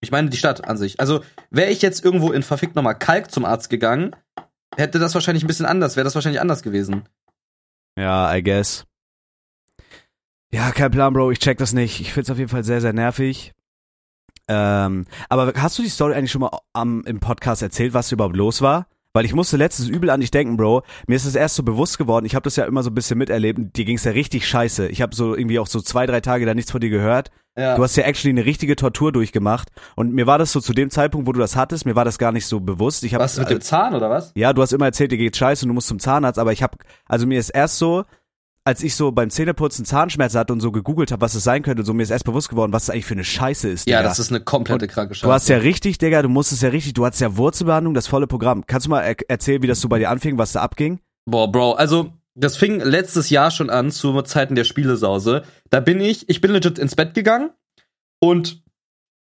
Ich meine die Stadt an sich. Also wäre ich jetzt irgendwo in verfickt nochmal Kalk zum Arzt gegangen, hätte das wahrscheinlich ein bisschen anders, wäre das wahrscheinlich anders gewesen. Ja, I guess. Ja, kein Plan, Bro, ich check das nicht. Ich find's auf jeden Fall sehr, sehr nervig. Ähm, aber hast du die Story eigentlich schon mal am, im Podcast erzählt, was überhaupt los war? Weil ich musste letztens übel an dich denken, Bro. Mir ist es erst so bewusst geworden. Ich habe das ja immer so ein bisschen miterlebt. Dir ging's ja richtig scheiße. Ich habe so irgendwie auch so zwei, drei Tage da nichts von dir gehört. Ja. Du hast ja actually eine richtige Tortur durchgemacht. Und mir war das so zu dem Zeitpunkt, wo du das hattest, mir war das gar nicht so bewusst. Ich hab, was mit dem Zahn oder was? ja, du hast immer erzählt, dir geht scheiße und du musst zum Zahnarzt, aber ich habe, also mir ist erst so, als ich so beim Zähneputzen Zahnschmerzen hatte und so gegoogelt habe, was es sein könnte, so mir ist erst bewusst geworden, was es eigentlich für eine Scheiße ist. Ja, Digga. das ist eine komplette kranke Scheiße. Du hast ja richtig, Digga, du musstest ja richtig, du hattest ja Wurzelbehandlung, das volle Programm. Kannst du mal er erzählen, wie das so bei dir anfing, was da abging? Boah, Bro, also das fing letztes Jahr schon an zu Zeiten der Spielesause. Da bin ich, ich bin legit ins Bett gegangen und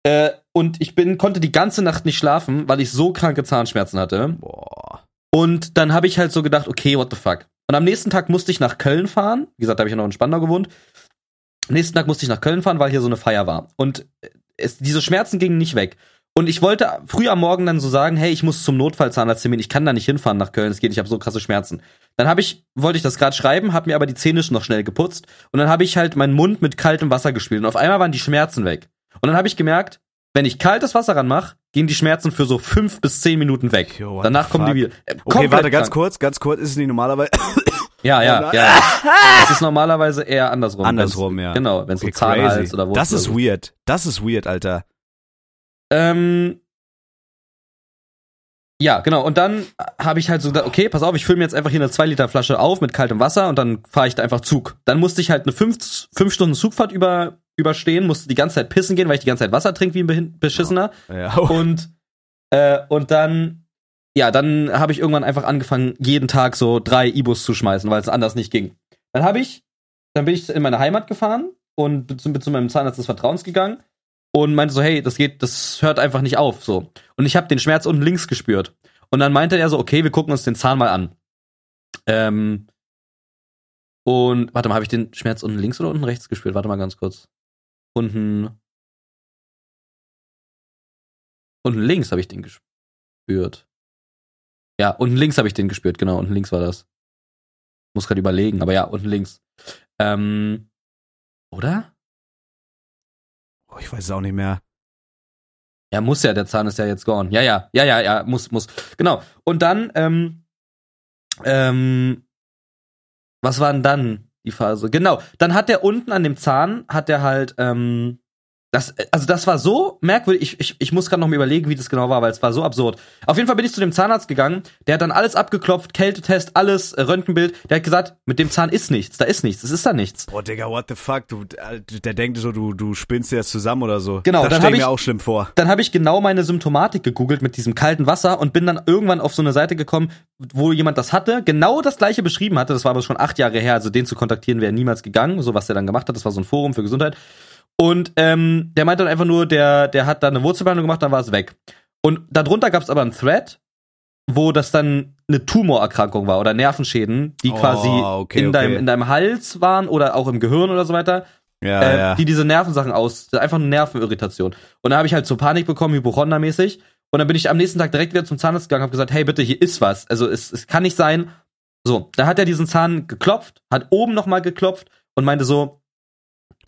äh, und ich bin konnte die ganze Nacht nicht schlafen, weil ich so kranke Zahnschmerzen hatte. Boah. Und dann habe ich halt so gedacht, okay, what the fuck. Und am nächsten Tag musste ich nach Köln fahren. Wie gesagt, da habe ich ja noch in Spandau gewohnt. Am nächsten Tag musste ich nach Köln fahren, weil hier so eine Feier war. Und es, diese Schmerzen gingen nicht weg. Und ich wollte früh am Morgen dann so sagen, hey, ich muss zum Notfallzahnarzttermin, ich kann da nicht hinfahren nach Köln, es geht ich habe so krasse Schmerzen. Dann habe ich, wollte ich das gerade schreiben, habe mir aber die Zähne noch schnell geputzt und dann habe ich halt meinen Mund mit kaltem Wasser gespült und auf einmal waren die Schmerzen weg. Und dann habe ich gemerkt, wenn ich kaltes Wasser ranmache, gehen die Schmerzen für so fünf bis zehn Minuten weg. Yo, Danach kommen die fuck? wieder. Äh, Okay, warte, ganz krank. kurz, ganz kurz, ist es nicht normalerweise [coughs] Ja, ja, ja. Das ist normalerweise eher andersrum. andersrum, ja. Genau, wenn es Okay, so Zahnhals oder Wurzel Das ist weird. Das ist weird, Alter. Ähm, ja, genau. Und dann habe ich halt so gedacht, okay, pass auf, ich fülle mir jetzt einfach hier eine 2 Liter Flasche auf mit kaltem Wasser und dann fahre ich da einfach Zug. Dann musste ich halt eine 5 fünf Stunden Zugfahrt über, überstehen, musste die ganze Zeit pissen gehen, weil ich die ganze Zeit Wasser trinke wie ein Beschissener. Ja. [laughs] Und, äh, und dann, ja, dann habe ich irgendwann einfach angefangen, jeden Tag so drei Ibus zu schmeißen, weil es anders nicht ging. Dann habe ich, dann bin ich in meine Heimat gefahren und bin zu, bin zu meinem Zahnarzt des Vertrauens gegangen und meinte so, hey, das geht, das hört einfach nicht auf, so. Und ich habe den Schmerz unten links gespürt. Und dann meinte er so, okay, wir gucken uns den Zahn mal an. Ähm, und warte mal, habe ich den Schmerz unten links oder unten rechts gespürt? Warte mal ganz kurz. Unten. Unten links habe ich den gespürt. Ja, unten links habe ich den gespürt, genau, unten links war das. Muss gerade überlegen, aber ja, unten links. Ähm, oder? Oh, ich weiß es auch nicht mehr. Ja, muss ja, der Zahn ist ja jetzt gone. Ja, ja, ja, ja, ja, muss, muss. Genau. Und dann, ähm, ähm, was war denn dann die Phase? Genau, dann hat der unten an dem Zahn, hat der halt, ähm, das, also das war so merkwürdig. Ich, ich, ich muss gerade noch mal überlegen, wie das genau war, weil es war so absurd. Auf jeden Fall bin ich zu dem Zahnarzt gegangen. Der hat dann alles abgeklopft, Kältetest, alles, äh, Röntgenbild. Der hat gesagt, mit dem Zahn ist nichts. Da ist nichts. Es ist da nichts. Boah, Digga, what the fuck? Du, äh, der denkt so, du, du spinnst dir das zusammen oder so. Genau, das dann stell hab ich mir auch schlimm vor. Dann habe ich genau meine Symptomatik gegoogelt mit diesem kalten Wasser und bin dann irgendwann auf so eine Seite gekommen, wo jemand das hatte, genau das gleiche beschrieben hatte. Das war aber schon acht Jahre her. Also den zu kontaktieren wäre niemals gegangen. So was der dann gemacht hat. Das war so ein Forum für Gesundheit. Und ähm, der meinte dann einfach nur, der, der hat da eine Wurzelbehandlung gemacht, dann war es weg. Und darunter gab es aber einen Thread, wo das dann eine Tumorerkrankung war oder Nervenschäden, die Oh, quasi okay, in, deinem, okay. in deinem Hals waren oder auch im Gehirn oder so weiter, Ja, äh, ja. die diese Nervensachen aus, einfach eine Nervenirritation. Und da habe ich halt so Panik bekommen, Hypochonda-mäßig. Und dann bin ich am nächsten Tag direkt wieder zum Zahnarzt gegangen, habe gesagt, hey bitte, hier ist was. Also es, es kann nicht sein. So, da hat er diesen Zahn geklopft, hat oben nochmal geklopft und meinte so,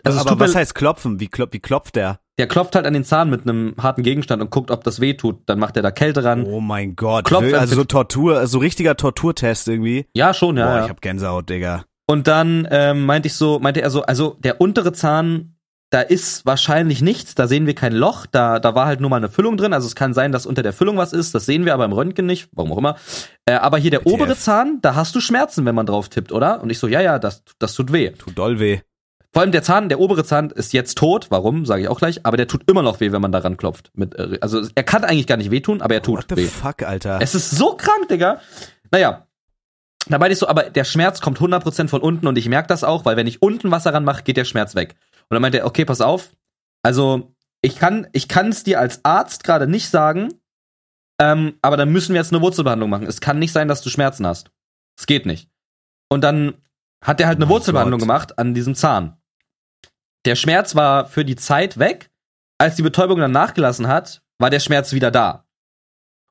also aber was heißt klopfen? Wie, klop, wie klopft der? der klopft halt an den Zahn mit einem harten Gegenstand und guckt, ob das weh tut. Dann macht er da Kälte ran. Oh mein Gott. Klopf- Will- also so Tortur, so richtiger Torturtest irgendwie. Ja, schon, ja. Boah, ja. ich hab Gänsehaut, Digga. Und dann ähm, meinte ich so, meinte er so, also der untere Zahn, da ist wahrscheinlich nichts, da sehen wir kein Loch, da, da war halt nur mal eine Füllung drin. Also es kann sein, dass unter der Füllung was ist, das sehen wir aber im Röntgen nicht, warum auch immer. Äh, aber hier der WTF. obere Zahn, da hast du Schmerzen, wenn man drauf tippt, oder? Und ich so, ja, ja, das, das tut weh. Tut doll weh. Vor allem der Zahn, der obere Zahn ist jetzt tot, warum, sage ich auch gleich, aber der tut immer noch weh, wenn man daran klopft. Mit, äh, also er kann eigentlich gar nicht wehtun, aber er tut What the weh. fuck, Alter? Es ist so krank, Digga. Naja. Da meinte ich so, aber der Schmerz kommt 100% von unten und ich merke das auch, weil wenn ich unten Wasser ranmache, geht der Schmerz weg. Und dann meinte er, okay, pass auf. Also, ich kann ich kann es dir als Arzt gerade nicht sagen, ähm, aber dann müssen wir jetzt eine Wurzelbehandlung machen. Es kann nicht sein, dass du Schmerzen hast. Es geht nicht. Und dann hat er halt eine Oh Wurzelbehandlung Gott. gemacht an diesem Zahn. Der Schmerz war für die Zeit weg. Als die Betäubung dann nachgelassen hat, war der Schmerz wieder da.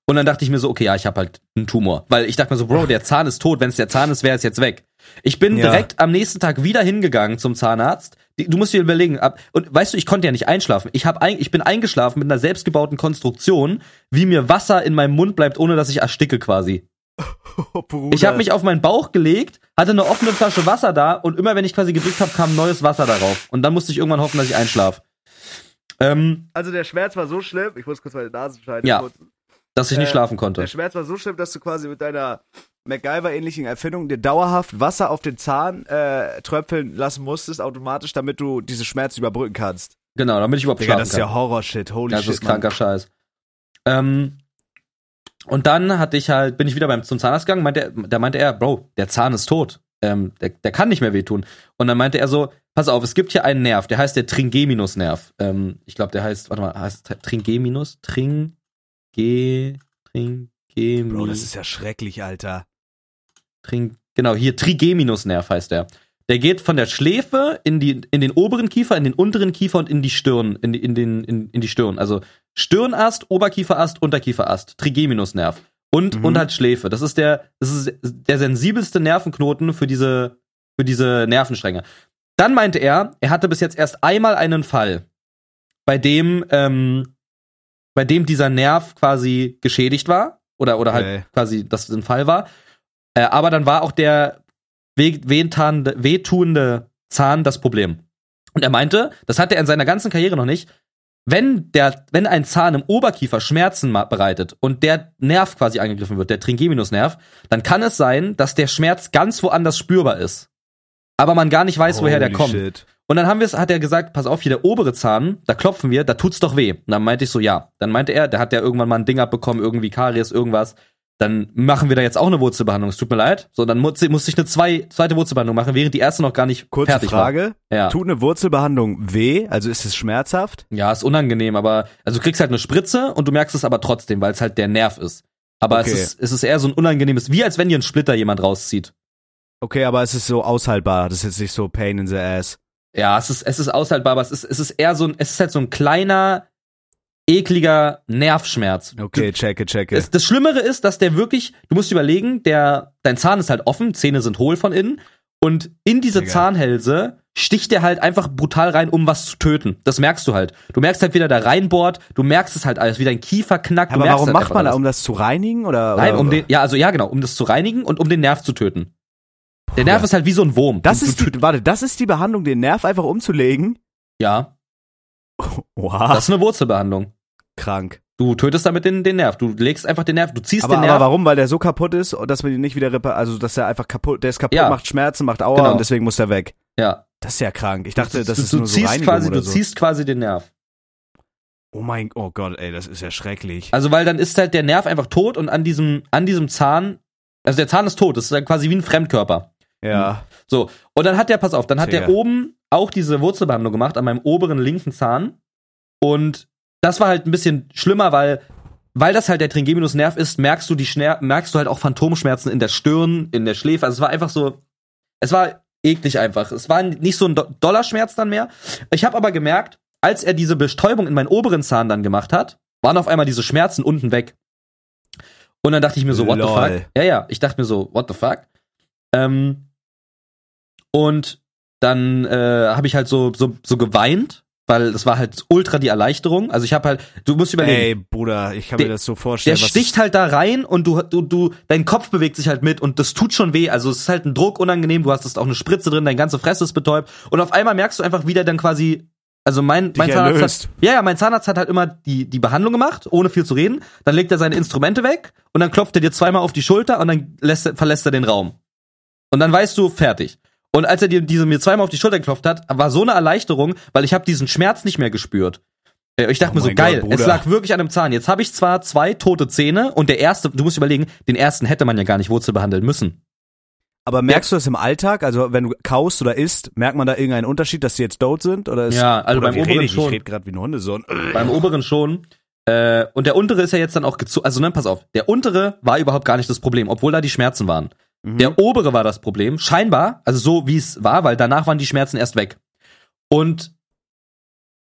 Und dann dachte ich mir so, okay, ja, ich habe halt einen Tumor. Weil ich dachte mir so, Bro, der Zahn ist tot. Wenn es der Zahn ist, wäre es jetzt weg. Ich bin Ja. direkt am nächsten Tag wieder hingegangen zum Zahnarzt. Du musst dir überlegen, ab, und weißt du, ich konnte ja nicht einschlafen. Ich, hab ein, ich bin eingeschlafen mit einer selbstgebauten Konstruktion, wie mir Wasser in meinem Mund bleibt, ohne dass ich ersticke quasi. [laughs] Ich habe mich auf meinen Bauch gelegt, hatte eine offene Flasche Wasser da und immer wenn ich quasi gedrückt habe, kam neues Wasser darauf. Und dann musste ich irgendwann hoffen, dass ich einschlafe. Ähm, Also der Schmerz war so schlimm, ich muss kurz meine Nasenscheide Ja. putzen. dass ich nicht Äh, schlafen konnte. Der Schmerz war so schlimm, dass du quasi mit deiner MacGyver-ähnlichen Erfindung dir dauerhaft Wasser auf den Zahn äh, tröpfeln lassen musstest, automatisch, damit du diese Schmerzen überbrücken kannst. Genau, damit ich überhaupt Digga, schlafen das ist kann. ja Horror-Shit, holy Ja, das shit. ist kranker Mann. Scheiß. Ähm, und dann hatte ich halt, bin ich wieder beim zum Zahnarzt gegangen, meinte, er- da meinte er, Bro, der Zahn ist tot. Ähm, der, der kann nicht mehr wehtun. Und dann meinte er so, pass auf, es gibt hier einen Nerv, der heißt der Trigeminusnerv. Ähm, ich glaube, der heißt, warte mal, heißt Trigeminus? Tring, G, Tringemi, Bro, das ist ja schrecklich, Alter. Tring, genau, hier Trigeminusnerv heißt der. Der geht von der Schläfe in, die, in den oberen Kiefer, in den unteren Kiefer und in die Stirn, in, die- in, den, in, in die Stirn. Also Stirnast, Oberkieferast, Unterkieferast, Trigeminusnerv. Und, Mhm. und halt Schläfe. Das ist der, das ist der sensibelste Nervenknoten für diese, für diese Nervenstränge. Dann meinte er, er hatte bis jetzt erst einmal einen Fall, bei dem, ähm, bei dem dieser Nerv quasi geschädigt war. Oder, oder halt Okay. quasi, dass es ein Fall war. Äh, aber dann war auch der wehtuende Zahn das Problem. Und er meinte, das hat er in seiner ganzen Karriere noch nicht, wenn der, wenn ein Zahn im Oberkiefer Schmerzen bereitet und der Nerv quasi angegriffen wird, der Trigeminusnerv, dann kann es sein, dass der Schmerz ganz woanders spürbar ist. Aber man gar nicht weiß, woher der Holy kommt. Shit. Und dann haben wir es, hat er gesagt, pass auf, hier der obere Zahn, da klopfen wir, da tut's doch weh. Und dann meinte ich so, ja. Dann meinte er, der hat ja irgendwann mal ein Ding abbekommen, irgendwie Karies, irgendwas. Dann machen wir da jetzt auch eine Wurzelbehandlung. Es tut mir leid. So, dann muss, musste ich eine zwei, zweite Wurzelbehandlung machen, während die erste noch gar nicht Kurze fertig Frage. war. Ja. Tut eine Wurzelbehandlung weh? Also ist es schmerzhaft? ja, ist unangenehm, aber also du kriegst halt eine Spritze und du merkst es aber trotzdem, weil es halt der Nerv ist. Aber Okay. es, ist, es ist eher so ein unangenehmes, wie als wenn dir ein Splitter jemand rauszieht. Okay, aber es ist so aushaltbar. Das ist jetzt nicht so pain in the ass. Ja, es ist, es ist aushaltbar, aber es ist, es ist eher so ein, es ist halt so ein kleiner, ekliger Nervschmerz. Okay, checke, checke. Das, das Schlimmere ist, dass der wirklich, du musst überlegen, der, dein Zahn ist halt offen, Zähne sind hohl von innen und in diese Digga. Zahnhälse sticht der halt einfach brutal rein, um was zu töten. Das merkst du halt. Du merkst halt, wie der da reinbohrt, du merkst es halt alles, wie dein Kiefer knackt. aber warum halt macht man da, um das zu reinigen oder? Nein, oder? um den, ja, also ja, genau, um das zu reinigen und um den Nerv zu töten. Der Nerv Ja. ist halt wie so ein Wurm. Das ist die, warte, das ist die Behandlung, den Nerv einfach umzulegen. ja, Wow, das ist eine Wurzelbehandlung. krank. Du tötest damit den, den Nerv. Du legst einfach den Nerv, du ziehst Aber, den aber Nerv. warum? Weil der so kaputt ist, dass man ihn nicht wieder repariert, also dass er einfach kaputt, der ist kaputt, Ja. macht Schmerzen, macht Aua Genau. und deswegen muss er weg. Ja. Das ist ja krank. Ich dachte, das du, ist du nur so ziehst Reinigung quasi, du so. ziehst quasi den Nerv. oh mein, oh Gott, ey, das ist ja schrecklich. Also weil dann ist halt der Nerv einfach tot und an diesem, an diesem Zahn, also der Zahn ist tot, das ist dann quasi wie ein Fremdkörper. Ja. So. Und dann hat der, pass auf, dann hat der Digga. oben auch diese Wurzelbehandlung gemacht an meinem oberen linken Zahn. Und das war halt ein bisschen schlimmer, weil, weil das halt der Trigeminusnerv ist, merkst du die Schner merkst du halt auch Phantomschmerzen in der Stirn, in der Schläfe. Also es war einfach so, es war eklig einfach. Es war nicht so ein Do Dollarschmerz dann mehr. Ich habe aber gemerkt, als er diese Bestäubung in meinen oberen Zahn dann gemacht hat, waren auf einmal diese Schmerzen unten weg. Und dann dachte ich mir so, what the Lol. fuck? Ja, ja, ich dachte mir so, what the fuck? Ähm, und dann äh, habe ich halt so, so, so geweint, weil es war halt ultra die Erleichterung. Also ich habe halt, du musst überlegen, Ey, Bruder, ich kann Der- mir das so der vorstellen. was- sticht halt da rein und du, du, du, dein Kopf bewegt sich halt mit und das tut schon weh. Also es ist halt ein Druck unangenehm. Du hast jetzt auch eine Spritze drin, deine ganze Fresse ist betäubt und auf einmal merkst du einfach, wie der dann quasi, also mein, mein Zahnarzt erlöst. hat, ja, ja, mein Zahnarzt hat halt immer die, die Behandlung gemacht, ohne viel zu reden. Dann legt er seine Instrumente weg und dann klopft er dir zweimal auf die Schulter und dann lässt, er- verlässt er den Raum. Und dann weißt du, fertig. Und als er dir diese mir zweimal auf die Schulter geklopft hat, war so eine Erleichterung, weil ich habe diesen Schmerz nicht mehr gespürt. Äh, Ich dachte Oh mir so, geil, Gott, es lag wirklich an dem Zahn. Jetzt habe ich zwar zwei tote Zähne und der erste, du musst überlegen, den ersten hätte man ja gar nicht Wurzel behandeln müssen. Aber merkst du das im Alltag? Also wenn du kaust oder isst, merkt man da irgendeinen Unterschied, dass die jetzt tot sind? Oder ist, Ja, also beim oberen rede ich? schon. Ich rede gerade wie ein Hundesohn. Beim oberen schon. Äh, und der untere ist ja jetzt dann auch gezogen. Also, ne, pass auf. Der untere war überhaupt gar nicht das Problem, obwohl da die Schmerzen waren. Mhm. Der obere war das Problem. Scheinbar, also so wie es war, weil danach waren die Schmerzen erst weg. Und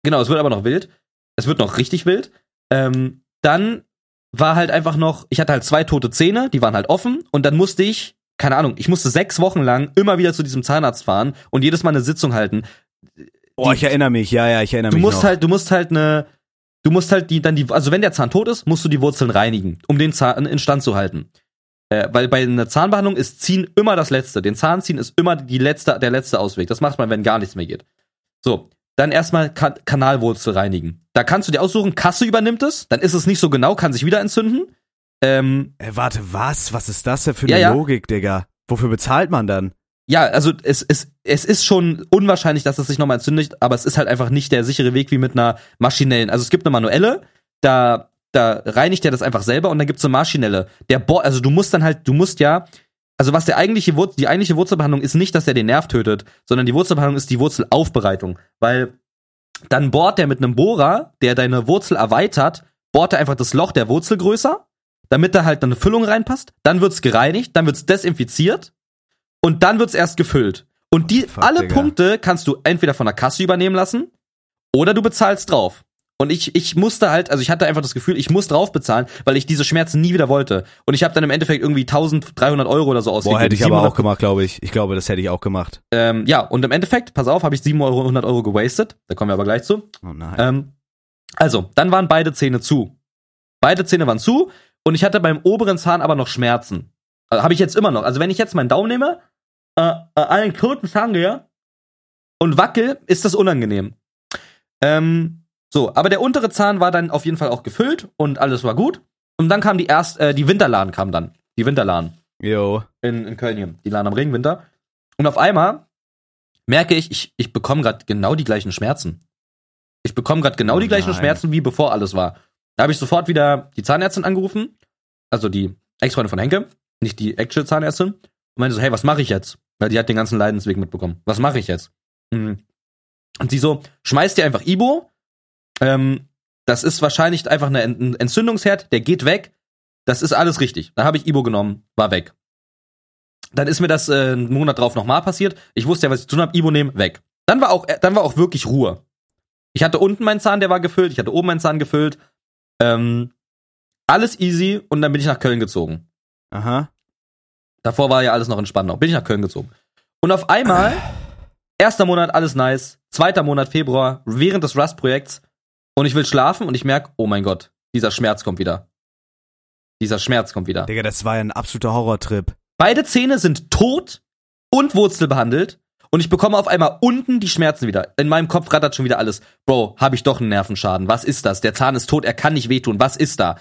genau, es wird aber noch wild. Es wird noch richtig wild. Ähm, dann war halt einfach noch, ich hatte halt zwei tote Zähne, die waren halt offen und dann musste ich, keine Ahnung, ich musste sechs Wochen lang immer wieder zu diesem Zahnarzt fahren und jedes Mal eine Sitzung halten. Oh, ich erinnere mich. Ja, ja, ich erinnere Du mich musst noch. halt, du musst halt eine, du musst halt die, dann die, also wenn der Zahn tot ist, musst du die Wurzeln reinigen, um den Zahn instand zu halten. Äh, weil bei einer Zahnbehandlung ist Ziehen immer das Letzte. Den Zahn ziehen ist immer die letzte, der letzte Ausweg. Das macht man, wenn gar nichts mehr geht. So. Dann erstmal ka Kanalwurzel reinigen. Da kannst du dir aussuchen, Kasse übernimmt es, dann ist es nicht so genau, kann sich wieder entzünden. Ähm, Ey, warte, was? Was ist das denn für eine ja. Logik, Digga? Wofür bezahlt man dann? ja, also es, es, es ist schon unwahrscheinlich, dass es sich nochmal entzündet, aber es ist halt einfach nicht der sichere Weg wie mit einer maschinellen. Also es gibt eine manuelle, da, da reinigt er das einfach selber und dann gibt's eine maschinelle. Der Bo also du musst dann halt, du musst ja, also was der eigentliche Wurzel, die eigentliche Wurzelbehandlung ist nicht, dass er den Nerv tötet, sondern die Wurzelbehandlung ist die Wurzelaufbereitung, weil dann bohrt der mit einem Bohrer, der deine Wurzel erweitert, bohrt er einfach das Loch der Wurzel größer, damit da halt eine Füllung reinpasst, dann wird's gereinigt, dann wird's desinfiziert und dann wird's erst gefüllt. Und die Fuck, alle Digga. Punkte kannst du entweder von der Kasse übernehmen lassen oder du bezahlst drauf. Und ich, ich musste halt, also ich hatte einfach das Gefühl, ich muss drauf bezahlen, weil ich diese Schmerzen nie wieder wollte. Und ich habe dann im Endeffekt irgendwie 1300 Euro oder so ausgegeben. Boah, hätte ich aber 700 auch gemacht, glaube ich. Ich glaube, das hätte ich auch gemacht. Ähm, ja, und im Endeffekt, pass auf, habe ich 700 Euro gewastet. Da kommen wir aber gleich zu. Oh nein. Ähm, also, dann waren beide Zähne zu. Beide Zähne waren zu und ich hatte beim oberen Zahn aber noch Schmerzen. Also, habe ich jetzt immer noch. Also wenn ich jetzt meinen Daumen nehme, äh, äh, einen toten Zahn gehe und wackel, ist das unangenehm. Ähm, so, aber der untere Zahn war dann auf jeden Fall auch gefüllt und alles war gut. Und dann kam die erst, äh, die Winterladen kam dann. Die Winterladen Yo. in, in Köln hier, die Lahn am Ring, Winter. Und auf einmal merke ich, ich, ich bekomme gerade genau die gleichen Schmerzen. Ich bekomme gerade genau Oh die gleichen nein. Schmerzen, wie bevor alles war. Da habe ich sofort wieder die Zahnärztin angerufen, also die Ex-Freundin von Henke, nicht die actual Zahnärztin, und meinte so, hey, was mache ich jetzt? Weil die hat den ganzen Leidensweg mitbekommen. Was mache ich jetzt? Mhm. Und sie so, schmeiß dir einfach Ibo, ähm, das ist wahrscheinlich einfach eine ein Entzündungsherd, der geht weg, das ist alles richtig. Da habe ich Ibo genommen, war weg. Dann ist mir das äh, einen Monat drauf nochmal passiert. Ich wusste ja, was ich zu tun habe, Ibo nehmen, weg. Dann war auch, dann war auch wirklich Ruhe. Ich hatte unten meinen Zahn, der war gefüllt, ich hatte oben meinen Zahn gefüllt. Ähm, alles easy und dann bin ich nach Köln gezogen. Aha. Davor war ja alles noch Spandau. Bin ich nach Köln gezogen. Und auf einmal, erster Monat alles nice, zweiter Monat Februar, während des Rust-Projekts und ich will schlafen und ich merke, oh mein Gott, dieser Schmerz kommt wieder. Dieser Schmerz kommt wieder. Digga, das war ja ein absoluter Horrortrip. Beide Zähne sind tot und wurzelbehandelt und ich bekomme auf einmal unten die Schmerzen wieder. In meinem Kopf rattert schon wieder alles. Bro, habe ich doch einen Nervenschaden. Was ist das? Der Zahn ist tot, er kann nicht wehtun. Was ist da?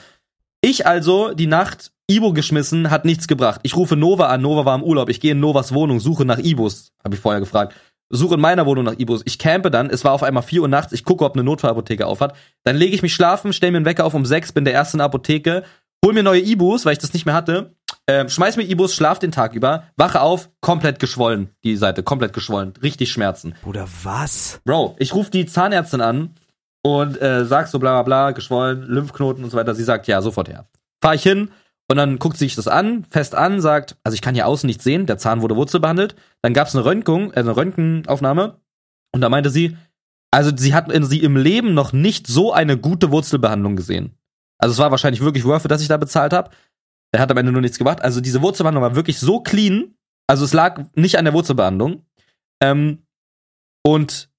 Ich also die Nacht Ibo geschmissen, hat nichts gebracht. Ich rufe Nova an, Nova war im Urlaub. Ich gehe in Novas Wohnung, suche nach Ibos, habe ich vorher gefragt. Suche in meiner Wohnung nach Ibos. Ich campe dann, es war auf einmal 4 Uhr nachts, ich gucke, ob eine Notfallapotheke auf hat. Dann lege ich mich schlafen, stelle mir einen Wecker auf um 6, bin der erste in der Apotheke, hol mir neue Ibos, weil ich das nicht mehr hatte. Ähm, schmeiß mir Ibos, schlaf den Tag über, wache auf, komplett geschwollen, die Seite, komplett geschwollen, richtig Schmerzen. Bruder, was? Bro, ich rufe die Zahnärztin an und äh, sag so bla bla bla, geschwollen, Lymphknoten und so weiter. Sie sagt, ja, sofort her. Fahr ich hin und dann guckt sie sich das an, fest an, sagt, also ich kann hier außen nichts sehen, der Zahn wurde wurzelbehandelt. Dann gab's eine Röntgung, äh, eine Röntgenaufnahme und da meinte sie, also sie hat in sie im Leben noch nicht so eine gute Wurzelbehandlung gesehen. Also es war wahrscheinlich wirklich worth it, dass ich da bezahlt habe. Er hat am Ende nur nichts gemacht. Also diese Wurzelbehandlung war wirklich so clean. Also es lag nicht an der Wurzelbehandlung. Ähm, und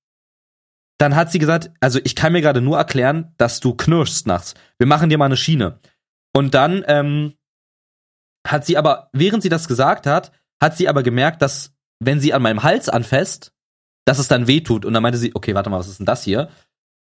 dann hat sie gesagt, also ich kann mir gerade nur erklären, dass du knirschst nachts. Wir machen dir mal eine Schiene. Und dann ähm, hat sie aber, während sie das gesagt hat, hat sie aber gemerkt, dass wenn sie an meinem Hals anfasst, dass es dann wehtut. Und dann meinte sie, okay, warte mal, was ist denn das hier?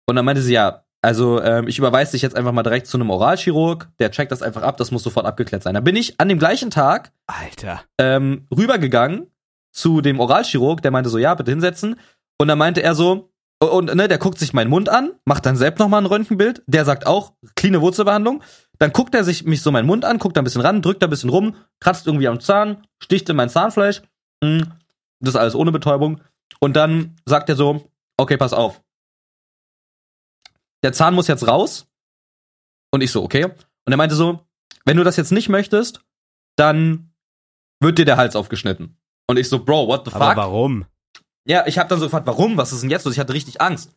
Und dann meinte sie, ja, also ähm, ich überweise dich jetzt einfach mal direkt zu einem Oralchirurg, der checkt das einfach ab, das muss sofort abgeklärt sein. Da bin ich an dem gleichen Tag Alter. ähm, rübergegangen zu dem Oralchirurg, der meinte so, ja, bitte hinsetzen. Und dann meinte er so, und ne, der guckt sich meinen Mund an, macht dann selbst nochmal ein Röntgenbild, der sagt auch, cleane Wurzelbehandlung. Dann guckt er sich mich so meinen Mund an, guckt da ein bisschen ran, drückt da ein bisschen rum, kratzt irgendwie am Zahn, sticht in mein Zahnfleisch. Hm, Das ist alles ohne Betäubung. Und dann sagt er so, okay, pass auf. Der Zahn muss jetzt raus. Und ich so, okay. Und er meinte so, wenn du das jetzt nicht möchtest, dann wird dir der Hals aufgeschnitten. Und ich so, Bro, what the fuck? Aber warum? Ja, ich habe dann so gefragt, warum? Was ist denn jetzt los? Ich hatte richtig Angst.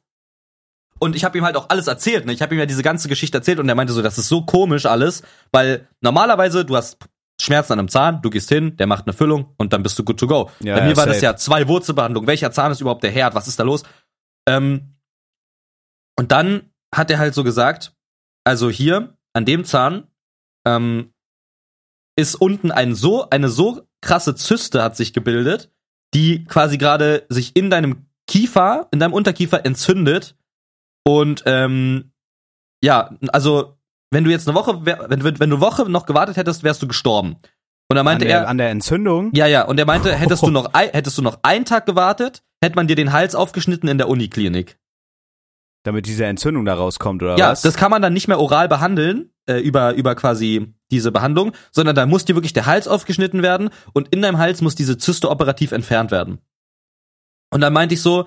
Und ich habe ihm halt auch alles erzählt. Ne? Ich habe ihm ja diese ganze Geschichte erzählt und er meinte so, das ist so komisch alles, weil normalerweise du hast Schmerzen an einem Zahn, du gehst hin, der macht eine Füllung und dann bist du good to go. Ja, Bei mir ja, war das ja zwei Wurzelbehandlungen. Welcher Zahn ist überhaupt der Herd? Was ist da los? Ähm, und dann hat er halt so gesagt, also hier an dem Zahn ähm, ist unten ein so eine so krasse Zyste hat sich gebildet, die quasi gerade sich in deinem Kiefer, in deinem Unterkiefer entzündet und ähm, ja, also wenn du jetzt eine Woche, wenn, wenn, wenn du eine Woche noch gewartet hättest, wärst du gestorben. Und da meinte an, der, er, an der Entzündung? ja, ja, und er meinte, hättest du [laughs] noch, ein, hättest du noch einen Tag gewartet, hätte man dir den Hals aufgeschnitten in der Uniklinik. Damit diese Entzündung da rauskommt, oder Ja, was? das kann man dann nicht mehr oral behandeln, äh, über, über quasi diese Behandlung, sondern da muss dir wirklich der Hals aufgeschnitten werden und in deinem Hals muss diese Zyste operativ entfernt werden. Und dann meinte ich so,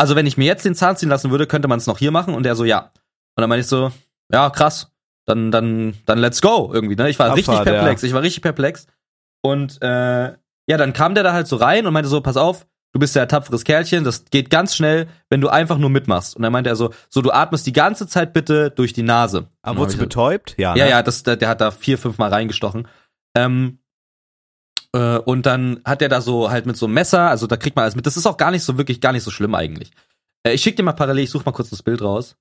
also wenn ich mir jetzt den Zahn ziehen lassen würde, könnte man es noch hier machen und er so, ja. Und dann meinte ich so, ja, krass, dann, dann, dann let's go irgendwie, ne? Ich war richtig Abfahrt, perplex, ich war richtig perplex. Und äh, ja, dann kam der da halt so rein und meinte so, pass auf, du bist ja ein tapferes Kerlchen, das geht ganz schnell, wenn du einfach nur mitmachst. Und dann meinte er so, so du atmest die ganze Zeit bitte durch die Nase. Aber wurdest du betäubt? Ja, ja, ne? ja, das, der, der hat da vier, fünf Mal reingestochen. Ähm, äh, und dann hat er da so halt mit so einem Messer, also da kriegt man alles mit. Das ist auch gar nicht so wirklich, gar nicht so schlimm eigentlich. Äh, ich schick dir mal parallel, ich such mal kurz das Bild raus.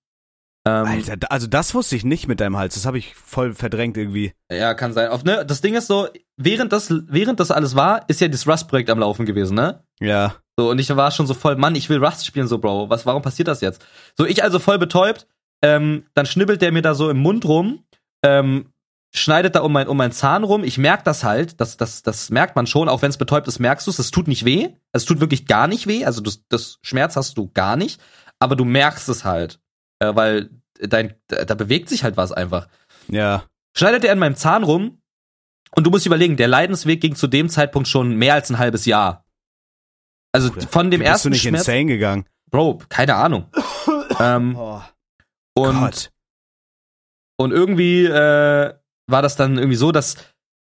Ähm, Alter, also das wusste ich nicht mit deinem Hals. Das habe ich voll verdrängt irgendwie. Ja, kann sein. Auf, ne, das Ding ist so, während das, während das alles war, ist ja das Rust-Projekt am Laufen gewesen, ne? Ja. So, und ich war schon so voll, Mann, ich will Rust spielen, so, Bro. Was, warum passiert das jetzt? So, ich also voll betäubt, ähm, dann schnibbelt der mir da so im Mund rum, ähm, schneidet da um mein, um mein Zahn rum. Ich merk das halt, das, das, das merkt man schon, auch wenn es betäubt ist, merkst du es. Es tut nicht weh. Es tut wirklich gar nicht weh. Also, das, das Schmerz hast du gar nicht. Aber du merkst es halt. Äh, weil dein, da, da bewegt sich halt was einfach Ja. schneidet er in meinem Zahn rum und du musst überlegen, der Leidensweg ging zu dem Zeitpunkt schon mehr als ein halbes Jahr. Also Bruder, von dem Wie bist du ersten nicht Schmerz, insane gegangen? Bro, keine Ahnung. [coughs] ähm, Oh und Gott. und irgendwie äh, war das dann irgendwie so, dass,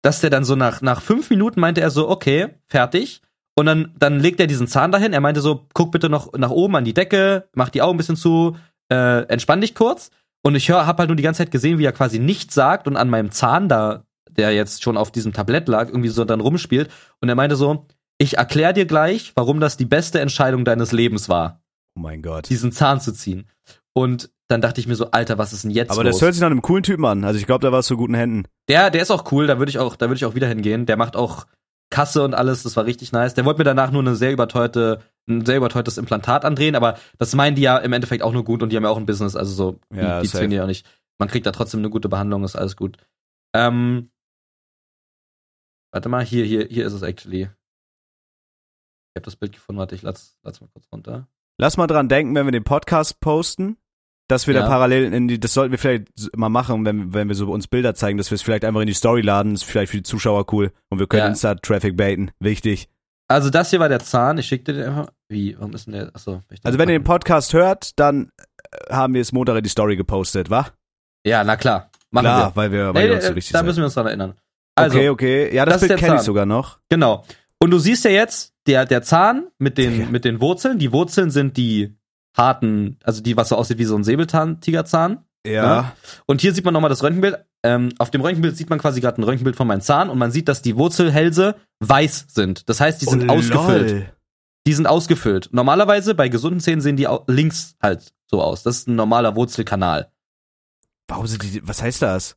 dass der dann so nach, nach fünf Minuten meinte er so, okay, fertig. Und dann, dann legt er diesen Zahn dahin. Er meinte so, guck bitte noch nach oben an die Decke, mach die Augen ein bisschen zu, äh, entspann dich kurz. Und ich hör, hab halt nur die ganze Zeit gesehen, wie er quasi nichts sagt und an meinem Zahn da, der jetzt schon auf diesem Tablett lag, irgendwie so dann rumspielt. Und er meinte so, ich erklär dir gleich, warum das die beste Entscheidung deines Lebens war, Oh mein Gott. diesen Zahn zu ziehen. Und dann dachte ich mir so, Alter, was ist denn jetzt Aber los? das hört sich nach einem coolen Typen an. Also ich glaube, da warst du guten Händen. Der, der ist auch cool, da würde ich auch, da würde ich auch wieder hingehen. Der macht auch Kasse und alles, das war richtig nice. Der wollte mir danach nur eine sehr überteuerte, ein sehr überteuertes Implantat andrehen, aber das meinen die ja im Endeffekt auch nur gut und die haben ja auch ein Business, also so, Ja, die, die zwingen die ja auch nicht. Man kriegt da trotzdem eine gute Behandlung, ist alles gut. Ähm, warte mal, hier, hier, hier ist es actually. Ich habe das Bild gefunden, warte, ich lass, lass mal kurz runter. Lass mal dran denken, wenn wir den Podcast posten, dass wir Ja. da parallel in die, das sollten wir vielleicht mal machen, wenn, wenn wir so uns Bilder zeigen, dass wir es vielleicht einfach in die Story laden, ist vielleicht für die Zuschauer cool und wir können Ja. Insta-Traffic baiten. Wichtig. Also das hier war der Zahn, ich schickte den einfach. Wie, warum ist denn der, achso. Also wenn ihr den Podcast hört, dann äh, haben wir es Montag in die Story gepostet, wa? Ja, na klar. Machen Klar, wir. weil wir, weil Nee, wir uns so äh, richtig da müssen wir uns dran erinnern. Also, okay, okay. Ja, das, das Bild kenne ich sogar noch. Genau. Und du siehst ja jetzt, der, der Zahn mit den, [laughs] mit den Wurzeln, die Wurzeln sind die harten, also die, was so aussieht wie so ein Säbelzahn-Tigerzahn. Ja. Und hier sieht man nochmal das Röntgenbild. Ähm, auf dem Röntgenbild sieht man quasi gerade ein Röntgenbild von meinem Zahn und man sieht, dass die Wurzelhälse weiß sind. Das heißt, die sind Oh, ausgefüllt. lol. Die sind ausgefüllt. Normalerweise bei gesunden Zähnen sehen die links halt so aus. Das ist ein normaler Wurzelkanal. Warum sind die, was heißt das?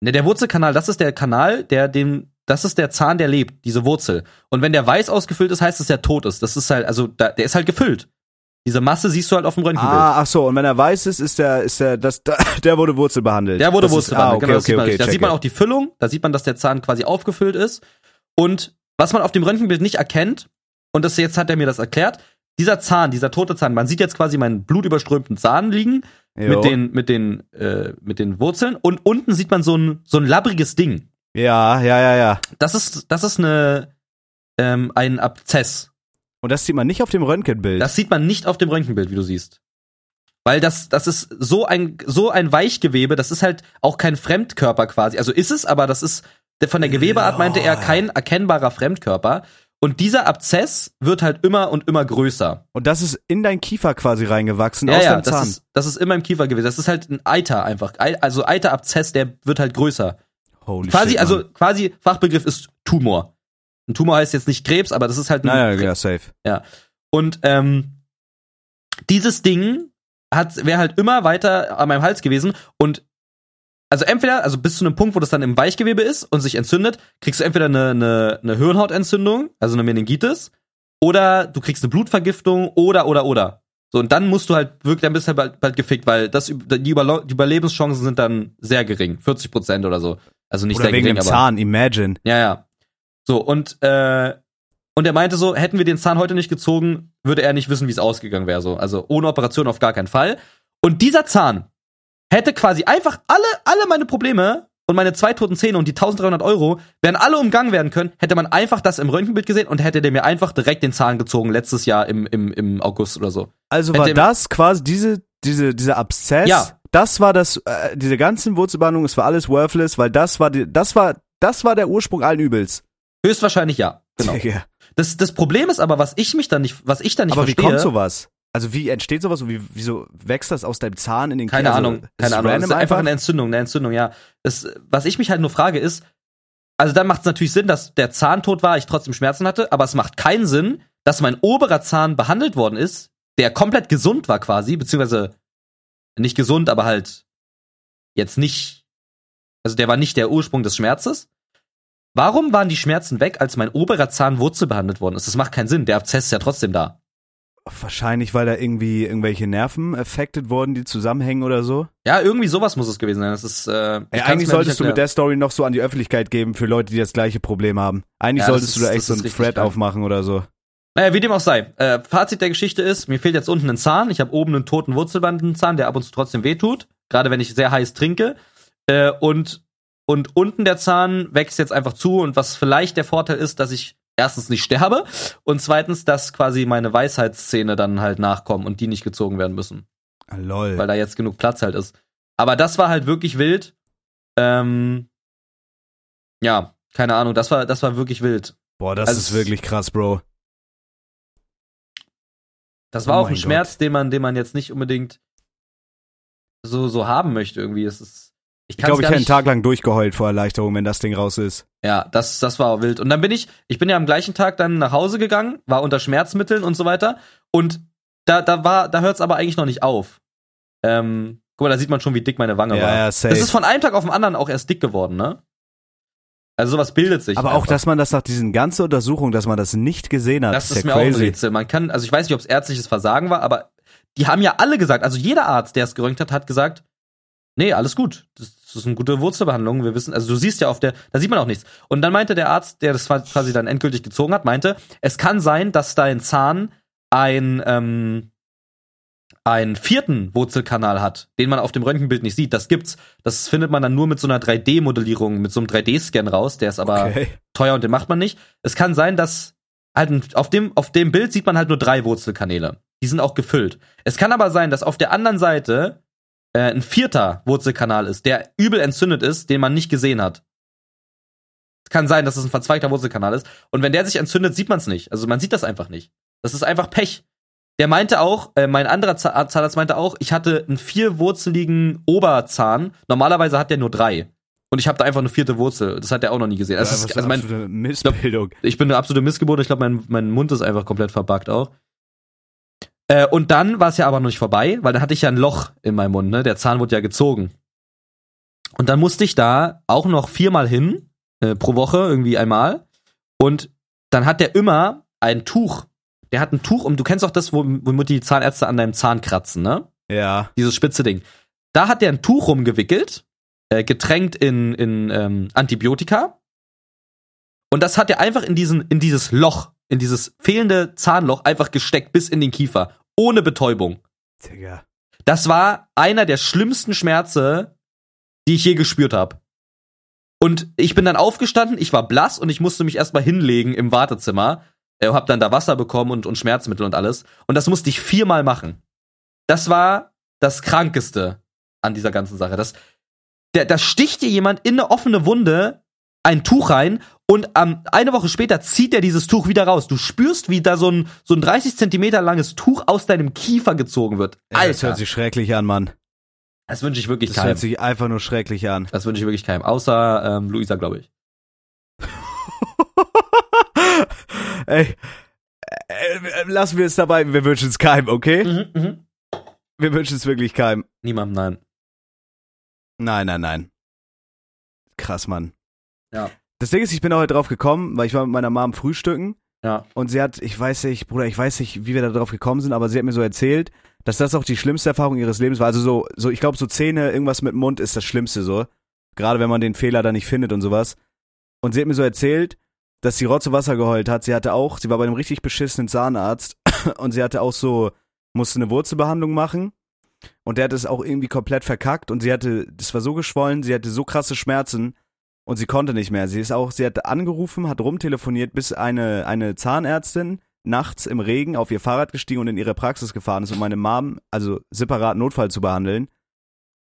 Ne, der Wurzelkanal, das ist der Kanal, der dem, das ist der Zahn, der lebt, diese Wurzel. Und wenn der weiß ausgefüllt ist, heißt es, der tot ist. Das ist halt, also da, der ist halt gefüllt. Diese Masse siehst du halt auf dem Röntgenbild. Ah, ach so, und wenn er weiß ist, ist der, ist der, das, [laughs] der wurde Wurzel behandelt. der wurde das Wurzel ist, ah, behandelt, okay, genau, okay, sieht okay. Da sieht man auch die Füllung, da sieht man, dass der Zahn quasi aufgefüllt ist. Und was man auf dem Röntgenbild nicht erkennt, und das jetzt hat er mir das erklärt, dieser Zahn, dieser tote Zahn, man sieht jetzt quasi meinen blutüberströmten Zahn liegen Jo. mit den, mit den, äh, mit den Wurzeln und unten sieht man so ein, so ein labbriges Ding. Ja, ja, ja, ja. Das ist, das ist eine, ähm, ein Abzess. Und das sieht man nicht auf dem Röntgenbild. Das sieht man nicht auf dem Röntgenbild, wie du siehst. Weil das, das ist so ein, so ein Weichgewebe, das ist halt auch kein Fremdkörper quasi. Also ist es, aber das ist, von der Gewebeart meinte er kein erkennbarer Fremdkörper. Und dieser Abzess wird halt immer und immer größer. und das ist in dein Kiefer quasi reingewachsen Ja, aus ja, deinem das Zahn. ist, das ist immer im Kiefer gewesen. Das ist halt ein Eiter einfach. Ei- Also Eiterabzess, der wird halt größer. Holy quasi, shit, also quasi Fachbegriff ist Tumor. Ein Tumor heißt jetzt nicht Krebs, aber das ist halt ein Naja, ja, safe. Und ähm, dieses Ding hat wäre halt immer weiter an meinem Hals gewesen und also entweder, also bis zu einem Punkt, wo das dann im Weichgewebe ist und sich entzündet, kriegst du entweder eine, eine, eine Hirnhautentzündung, also eine Meningitis, oder du kriegst eine Blutvergiftung oder oder oder. So, und dann musst du halt wirklich, dann bist du halt bald, bald gefickt, weil das, die, Überlo die Überlebenschancen sind dann sehr gering. 40 Prozent oder so. Also nicht Oder sehr wegen gering, dem aber. Zahn, imagine. Ja, ja. So, und, äh, und er meinte so, hätten wir den Zahn heute nicht gezogen, würde er nicht wissen, wie es ausgegangen wäre. So. Also ohne Operation auf gar keinen Fall. Und dieser Zahn hätte quasi einfach alle, alle meine Probleme und meine zwei toten Zähne und die 1300 Euro wären alle umgangen werden können, hätte man einfach das im Röntgenbild gesehen und hätte der mir einfach direkt den Zahn gezogen, letztes Jahr im, im, im August oder so. Also war das quasi diese, diese, dieser Abszess, Ja. das war das, äh, diese ganzen Wurzelbehandlungen, es war alles worthless, weil das war die, das war, das war der Ursprung allen Übels. Höchstwahrscheinlich ja. Genau. [laughs] Digga. Das, das Problem ist aber, was ich mich dann nicht, was ich dann nicht Aber wie verstehe. kommt sowas? Also wie entsteht sowas und wie, wieso wächst das aus deinem Zahn in den Keine Kiefer? Ahnung, Also, keine Ahnung. Das ist einfach eine Entzündung, eine Entzündung, ja. Das, was ich mich halt nur frage ist, also dann macht es natürlich Sinn, dass der Zahn tot war, ich trotzdem Schmerzen hatte, aber es macht keinen Sinn, dass mein oberer Zahn behandelt worden ist, der komplett gesund war quasi, beziehungsweise nicht gesund, aber halt jetzt nicht, also der war nicht der Ursprung des Schmerzes. Warum waren die Schmerzen weg, als mein oberer Zahn wurzelbehandelt worden ist? Das macht keinen Sinn. Der Abzess ist ja trotzdem da. Wahrscheinlich, weil da irgendwie irgendwelche Nerven affected wurden, die zusammenhängen oder so. Ja, irgendwie sowas muss es gewesen sein. Das ist, äh, Ey, eigentlich solltest du mit der Story noch so an die Öffentlichkeit geben für Leute, die das gleiche Problem haben. Eigentlich Ja, solltest du ist- da echt so einen Thread krank. aufmachen oder so. Naja, wie dem auch sei. Äh, Fazit der Geschichte ist, mir fehlt jetzt unten ein Zahn. Ich habe oben einen toten Wurzelbandenzahn, der ab und zu trotzdem wehtut. Gerade wenn ich sehr heiß trinke. Äh, und, und unten der Zahn wächst jetzt einfach zu. Und was vielleicht der Vorteil ist, dass ich erstens nicht sterbe und zweitens, dass quasi meine Weisheitszähne dann halt nachkommen und die nicht gezogen werden müssen. Ah, lol. Weil da jetzt genug Platz halt ist. Aber das war halt wirklich wild. Ähm, ja, keine Ahnung, das war, das war wirklich wild. Boah, das Also ist wirklich krass, Bro. Das war Oh auch ein Schmerz, den man, den man jetzt nicht unbedingt so, so haben möchte irgendwie. Es ist, ich Ich glaube, ich hätte einen Tag lang durchgeheult vor Erleichterung, wenn das Ding raus ist. Ja, das, das war wild. Und dann bin ich, ich bin ja am gleichen Tag dann nach Hause gegangen, war unter Schmerzmitteln und so weiter. Und da, da war, da hört es aber eigentlich noch nicht auf. Ähm, guck mal, da sieht man schon, wie dick meine Wange Ja, war. ja, das safe. ist von einem Tag auf den anderen auch erst dick geworden, ne? Also sowas bildet sich. Aber auch, einfach. dass man das nach diesen ganzen Untersuchungen, dass man das nicht gesehen hat, Das ist ja mir auch ein crazy. Rätsel. Man kann, also ich weiß nicht, ob es ärztliches Versagen war, aber die haben ja alle gesagt, also jeder Arzt, der es geröntgt hat, hat gesagt, nee, alles gut. Das, das ist eine gute Wurzelbehandlung. Wir wissen, also du siehst ja auf der, da sieht man auch nichts. Und dann meinte der Arzt, der das quasi dann endgültig gezogen hat, meinte, es kann sein, dass dein Zahn ein, ähm, einen vierten Wurzelkanal hat, den man auf dem Röntgenbild nicht sieht. Das gibt's. Das findet man dann nur mit so einer 3D-Modellierung, mit so einem 3D-Scan raus. Der ist aber Okay. teuer und den macht man nicht. Es kann sein, dass halt auf dem, auf dem Bild sieht man halt nur drei Wurzelkanäle. Die sind auch gefüllt. Es kann aber sein, dass auf der anderen Seite äh, ein vierter Wurzelkanal ist, der übel entzündet ist, den man nicht gesehen hat. Es kann sein, dass es ein verzweigter Wurzelkanal ist. Und wenn der sich entzündet, sieht man es nicht. Also man sieht das einfach nicht. Das ist einfach Pech. Der meinte auch, äh, mein anderer Za- Zahnarzt meinte auch, ich hatte einen vierwurzeligen Oberzahn. Normalerweise hat der nur drei. Und ich habe da einfach eine vierte Wurzel. Das hat er auch noch nie gesehen. Das Ja, ist, also mein, absolute Missbildung. ich bin eine absolute Missgeburt. Ich glaube, mein, mein Mund ist einfach komplett verbuggt auch. Äh, und dann war es ja aber noch nicht vorbei, weil dann hatte ich ja ein Loch in meinem Mund, ne? Der Zahn wurde ja gezogen. Und dann musste ich da auch noch viermal hin, äh, pro Woche, irgendwie einmal. Und dann hat der immer ein Tuch. Der hat ein Tuch, und du kennst auch das, wo- womit die Zahnärzte an deinem Zahn kratzen, ne? Ja. dieses spitze Ding. Da hat der ein Tuch rumgewickelt, äh, getränkt in, in ähm, Antibiotika. Und das hat er einfach in, diesen, in dieses Loch, in dieses fehlende Zahnloch einfach gesteckt bis in den Kiefer. Ohne Betäubung. Digga. Das war einer der schlimmsten Schmerze, die ich je gespürt habe. Und ich bin dann aufgestanden, ich war blass und ich musste mich erstmal hinlegen im Wartezimmer. Äh, hab dann da Wasser bekommen und, und Schmerzmittel und alles. Und das musste ich viermal machen. Das war das Krankeste an dieser ganzen Sache. Das, da sticht dir jemand in eine offene Wunde ein Tuch rein und ähm, eine Woche später zieht er dieses Tuch wieder raus. Du spürst, wie da so ein, so ein 30 Zentimeter langes Tuch aus deinem Kiefer gezogen wird. Ja, Das Alter, hört sich schrecklich an, Mann. das wünsche ich wirklich Das keinem. hört sich einfach nur schrecklich an. Das wünsche ich wirklich keinem. Außer ähm, Luisa, glaube ich. [laughs] Ey, äh, äh, lassen wir es dabei, wir wünschen es keinem, okay? Mhm, mhm. Wir wünschen es wirklich keinem. Niemandem, nein. Nein, nein, nein. Krass, Mann. Ja. Das Ding ist, ich bin auch heute drauf gekommen, weil ich war mit meiner Mom frühstücken Ja. und sie hat, ich weiß nicht, Bruder, ich weiß nicht, wie wir da drauf gekommen sind, aber sie hat mir so erzählt, dass das auch die schlimmste Erfahrung ihres Lebens war. Also so, so ich glaube, so Zähne, irgendwas mit dem Mund ist das Schlimmste so. Gerade wenn man den Fehler da nicht findet und sowas. Und sie hat mir so erzählt, dass sie Rotze Wasser geheult hat. Sie hatte auch, sie war bei einem richtig beschissenen Zahnarzt [clears throat] und sie hatte auch so, musste eine Wurzelbehandlung machen. Und der hat es auch irgendwie komplett verkackt und sie hatte, das war so geschwollen, sie hatte so krasse Schmerzen und sie konnte nicht mehr. Sie ist auch, sie hat angerufen, hat rumtelefoniert, bis eine, eine Zahnärztin nachts im Regen auf ihr Fahrrad gestiegen und in ihre Praxis gefahren ist, um meine Mom, also separat Notfall zu behandeln.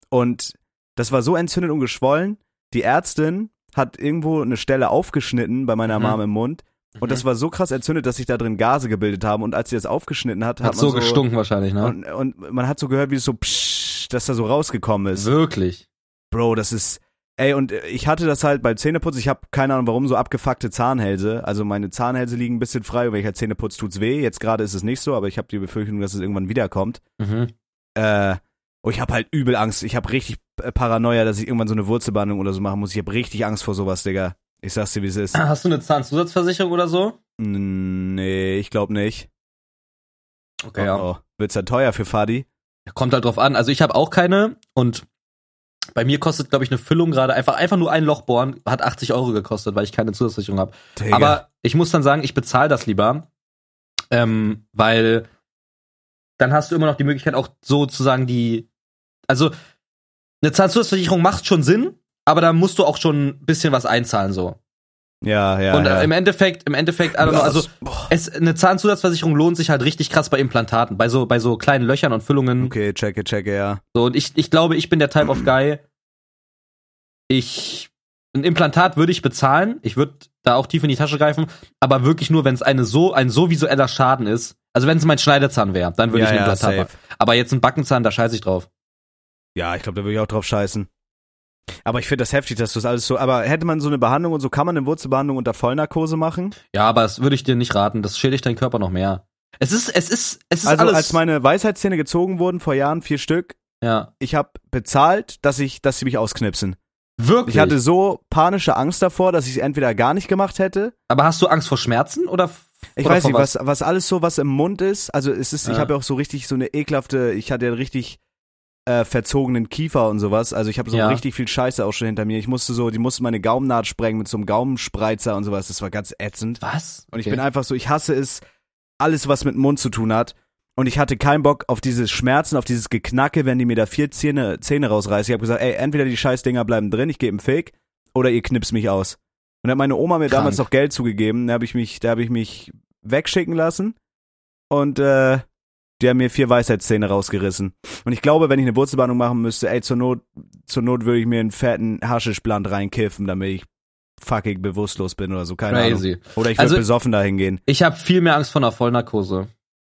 Und das war so entzündet und geschwollen. Die Ärztin hat irgendwo eine Stelle aufgeschnitten bei meiner Mhm. Mom im Mund. Und das war so krass entzündet, dass sich da drin Gase gebildet haben. Und als sie das aufgeschnitten hat, Hat, hat, man so so gestunken wahrscheinlich, ne? und, und man hat so gehört, wie es so psch, dass da so rausgekommen ist. Wirklich. Bro, das ist. Ey, und ich hatte das halt bei Zähneputz, ich habe keine Ahnung warum, so abgefuckte Zahnhälse. Also meine Zahnhälse liegen ein bisschen frei und wenn ich halt Zähne putz, tut's weh. Jetzt gerade ist es nicht so, aber ich habe die Befürchtung, dass es irgendwann wiederkommt. Mhm. Äh, oh, ich habe halt übel Angst. Ich habe richtig äh, Paranoia, dass ich irgendwann so eine Wurzelbehandlung oder so machen muss. Ich habe richtig Angst vor sowas, Digga. Ich sag's dir, wie es ist. [clears throat] Hast du eine Zahnzusatzversicherung oder so? Nee, ich glaube nicht. Okay, ja. Oh, oh. Wird's ja teuer für Fadi? Kommt halt drauf an. Also ich habe auch keine und bei mir kostet, glaube ich, eine Füllung gerade einfach, einfach nur ein Loch bohren, hat 80 Euro gekostet, weil ich keine Zusatzversicherung habe. Aber ich muss dann sagen, ich bezahle das lieber, ähm, weil dann hast du immer noch die Möglichkeit, auch sozusagen die, also eine Zahnzusatzversicherung macht schon Sinn, aber da musst du auch schon ein bisschen was einzahlen so. Ja, ja. Und ja. äh, im Endeffekt, im Endeffekt, I don't know, also Boah. es, eine Zahnzusatzversicherung lohnt sich halt richtig krass bei Implantaten, bei so, bei so kleinen Löchern und Füllungen. Okay, checke, checke, ja. So, und ich, ich glaube, ich bin der Type of [clears throat] Guy. ich ein Implantat würde ich bezahlen. Ich würde da auch tief in die Tasche greifen, aber wirklich nur, wenn es eine so ein so visueller Schaden ist. Also wenn es mein Schneidezahn wäre, dann würde Ja, ich ein ja, Implantat safe. machen. Aber jetzt ein Backenzahn, da scheiße ich drauf. Ja, ich glaube, da würde ich auch drauf scheißen. Aber ich finde das heftig, dass du das alles so. Aber hätte man so eine Behandlung und so, kann man eine Wurzelbehandlung unter Vollnarkose machen? Ja, aber das würde ich dir nicht raten. Das schädigt deinen Körper noch mehr. Es ist, es ist, es ist Also alles. als meine Weisheitszähne gezogen wurden vor Jahren, vier Stück, ja, ich habe bezahlt, dass ich, dass sie mich ausknipsen. wirklich. Ich hatte so panische Angst davor, dass ich es entweder gar nicht gemacht hätte. aber hast du Angst vor Schmerzen oder? Ich oder weiß nicht, was, was alles so, was im Mund ist. Also es ist, ich Ja. habe ja auch so richtig so eine ekelhafte, ich hatte ja richtig äh, verzogenen Kiefer und sowas. Also ich habe so Ja. richtig viel Scheiße auch schon hinter mir. Ich musste so, die mussten meine Gaumennaht sprengen mit so einem Gaumenspreizer und sowas. Das war ganz ätzend. Was? Und ich Okay. bin einfach so, ich hasse es, alles was mit dem Mund zu tun hat. Und ich hatte keinen Bock auf diese Schmerzen, auf dieses Geknacke, wenn die mir da vier Zähne, Zähne rausreißen. Ich habe gesagt, ey, entweder die Scheißdinger bleiben drin, ich gebe einen Fake, oder ihr knipst mich aus. Und da hat meine Oma mir Krank. damals noch Geld zugegeben. Da habe ich mich, da habe ich mich wegschicken lassen. Und äh, die haben mir vier Weisheitszähne rausgerissen. Und ich glaube, wenn ich eine Wurzelbehandlung machen müsste, ey, zur Not, zur Not würde ich mir einen fetten Haschischbland reinkiffen, damit ich fucking bewusstlos bin oder so, keine Ahnung. Crazy. Oder ich würde Also- besoffen dahin gehen. Ich habe viel mehr Angst vor einer Vollnarkose.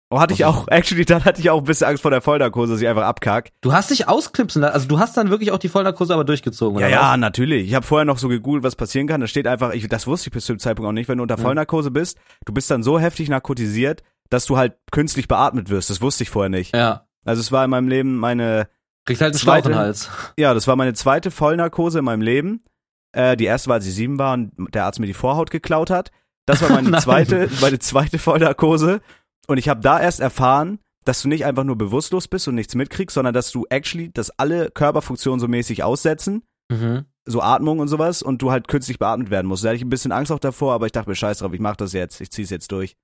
Oh, hatte ich auch, [laughs] actually, dann hatte ich auch ein bisschen Angst vor der Vollnarkose, dass ich einfach abkack. Du hast dich ausknipsen lassen. Also du hast dann wirklich auch die Vollnarkose aber durchgezogen, Ja, oder ja, was? natürlich. Ich habe vorher noch so gegoogelt, was passieren kann. Da steht einfach, ich, das wusste ich bis zu dem Zeitpunkt auch nicht, wenn du unter. Vollnarkose bist, du bist dann so heftig narkotisiert, dass du halt künstlich beatmet wirst. Das wusste ich vorher nicht. Ja. Also es war in meinem Leben meine, Kriegst halt einen Zweite- Hals. [laughs] ja, das war meine zweite Vollnarkose in meinem Leben. Äh, die erste war, als ich sieben war und der Arzt mir die Vorhaut geklaut hat. Das war meine [laughs] zweite, meine zweite Vollnarkose. Und ich habe da erst erfahren, dass du nicht einfach nur bewusstlos bist und nichts mitkriegst, sondern dass du actually, dass alle Körperfunktionen so mäßig aussetzen, Mhm. so Atmung und sowas, und du halt künstlich beatmet werden musst. Da hatte ich ein bisschen Angst auch davor, aber ich dachte mir, scheiß drauf, ich mach das jetzt, ich zieh's jetzt durch.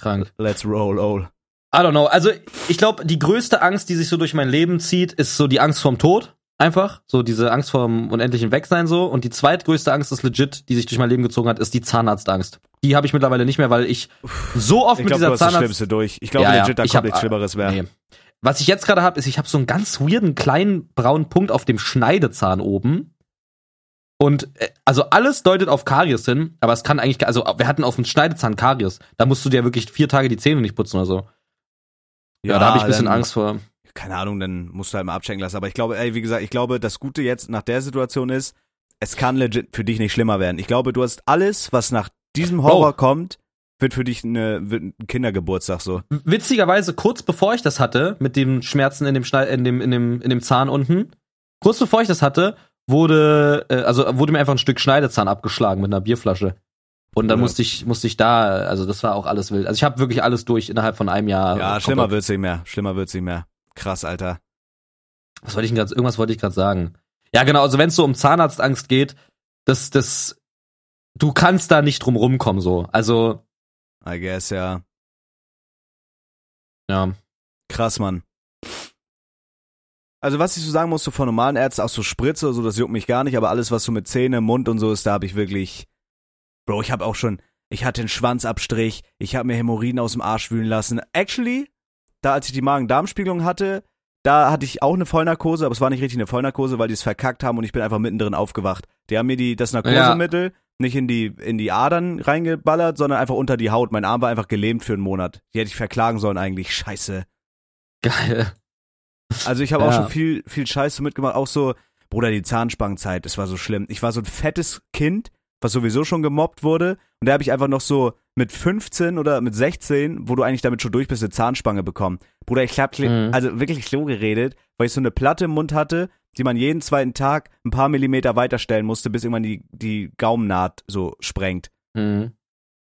Krank. Let's roll, all. I don't know. Also ich glaube, die größte Angst, die sich so durch mein Leben zieht, ist so die Angst vorm Tod. Einfach. So diese Angst vorm unendlichen Wegsein so. Und die zweitgrößte Angst ist legit, die sich durch mein Leben gezogen hat, ist die Zahnarztangst. Die habe ich mittlerweile nicht mehr, weil ich so oft Ich mit glaube, dieser du hast das Zahnarzt... Schlimmste durch. Ich glaube Ja, ja. legit, da Ich kommt hab- nichts Schlimmeres mehr. Nee. Was ich jetzt gerade habe, ist, ich habe so einen ganz weirden kleinen braunen Punkt auf dem Schneidezahn oben. Und äh, also alles deutet auf Karies hin, aber es kann eigentlich, also wir hatten auf dem Schneidezahn Karies. Da musst du dir wirklich vier Tage die Zähne nicht putzen oder so. Ja, da habe ich ein bisschen Angst vor. keine Ahnung, dann musst du halt mal abchecken lassen. Aber ich glaube, ey, wie gesagt, ich glaube, das Gute jetzt nach der Situation ist, es kann legit für dich nicht schlimmer werden. Ich glaube, du hast alles, was nach diesem Horror Bro. kommt, wird für dich eine, wird ein Kindergeburtstag so. Witzigerweise, kurz bevor ich das hatte, mit den Schmerzen in dem, Schneid in dem, in dem, in dem Zahn unten, kurz bevor ich das hatte, wurde, äh, also wurde mir einfach ein Stück Schneidezahn abgeschlagen mit einer Bierflasche. Und dann Ja. musste ich, musste ich da, also das war auch alles wild. Also ich habe wirklich alles durch innerhalb von einem Jahr. Ja, Komplett. schlimmer wird's nicht mehr. Schlimmer wird's nicht mehr. Krass, Alter. Was wollte ich denn grad, irgendwas wollte ich gerade sagen. Ja, genau, also wenn es so um Zahnarztangst geht, das, das, du kannst da nicht drum rumkommen, so. Also, I guess, ja. ja. Krass, Mann. Also was ich so sagen muss, so von normalen Ärzten, auch so Spritze oder so, das juckt mich gar nicht, aber alles, was so mit Zähne, Mund und so ist, da habe ich wirklich, Bro, ich habe auch schon, ich hatte einen Schwanzabstrich, ich habe mir Hämorrhoiden aus dem Arsch wühlen lassen. Actually, da als ich die Magen-Darm-Spiegelung hatte, da hatte ich auch eine Vollnarkose, aber es war nicht richtig eine Vollnarkose, weil die es verkackt haben und ich bin einfach mittendrin aufgewacht. Die haben mir die, das Narkosemittel nicht in die, in die Adern reingeballert, sondern einfach unter die Haut. Mein Arm war einfach gelähmt für einen Monat. Die hätte ich verklagen sollen eigentlich. Scheiße. Geil. Also ich habe auch Ja. schon viel, viel Scheiße mitgemacht, auch so, Bruder, die Zahnspangenzeit, das war so schlimm. Ich war so ein fettes Kind, was sowieso schon gemobbt wurde. Und da habe ich einfach noch so mit 15 oder mit 16, wo du eigentlich damit schon durch bist, eine Zahnspange bekommen. Bruder, ich hab Mhm. also wirklich so geredet, weil ich so eine Platte im Mund hatte, die man jeden zweiten Tag ein paar Millimeter weiterstellen musste, bis irgendwann die, die Gaumennaht so sprengt. Mhm.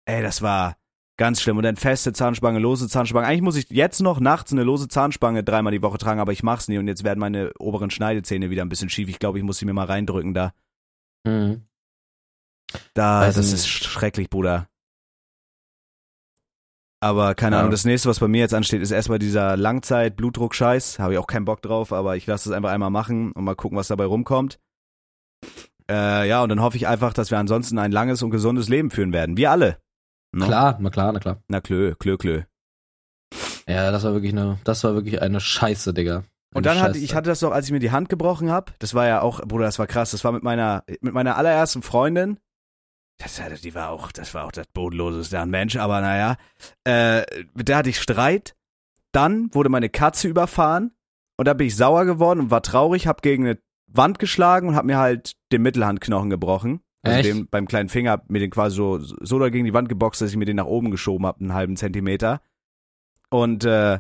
Ey, das war ganz schlimm. Und dann feste Zahnspange, lose Zahnspange. Eigentlich muss ich jetzt noch nachts eine lose Zahnspange dreimal die Woche tragen, aber ich mach's nie. Und jetzt werden meine oberen Schneidezähne wieder ein bisschen schief. Ich glaube, ich muss sie mir mal reindrücken da. Mhm. Da, Weiß das ist schrecklich, Bruder. Aber keine Ja. Ahnung, das nächste, was bei mir jetzt ansteht, ist erstmal dieser Langzeit-Blutdruck-Scheiß. Habe ich auch keinen Bock drauf, aber ich lasse es einfach einmal machen und mal gucken, was dabei rumkommt. Äh, ja, und dann hoffe ich einfach, dass wir ansonsten ein langes und gesundes Leben führen werden. Wir alle. Ne? Klar, na klar, na klar. Na klö, klö, klö. Ja, das war wirklich eine, das war wirklich eine Scheiße, Digga. Und dann hatte ich hatte das doch, als ich mir die Hand gebrochen habe. Das war ja auch, Bruder, das war krass. Das war mit meiner mit meiner allerersten Freundin. Das, die war auch, das war auch das bodenloseste an Mensch, aber naja. Äh, mit der hatte ich Streit. Dann wurde meine Katze überfahren und da bin ich sauer geworden und war traurig, hab gegen eine Wand geschlagen und hab mir halt den Mittelhandknochen gebrochen. Also den beim kleinen Finger mir den quasi so, so da gegen die Wand geboxt, dass ich mir den nach oben geschoben hab, einen halben Zentimeter. Und äh,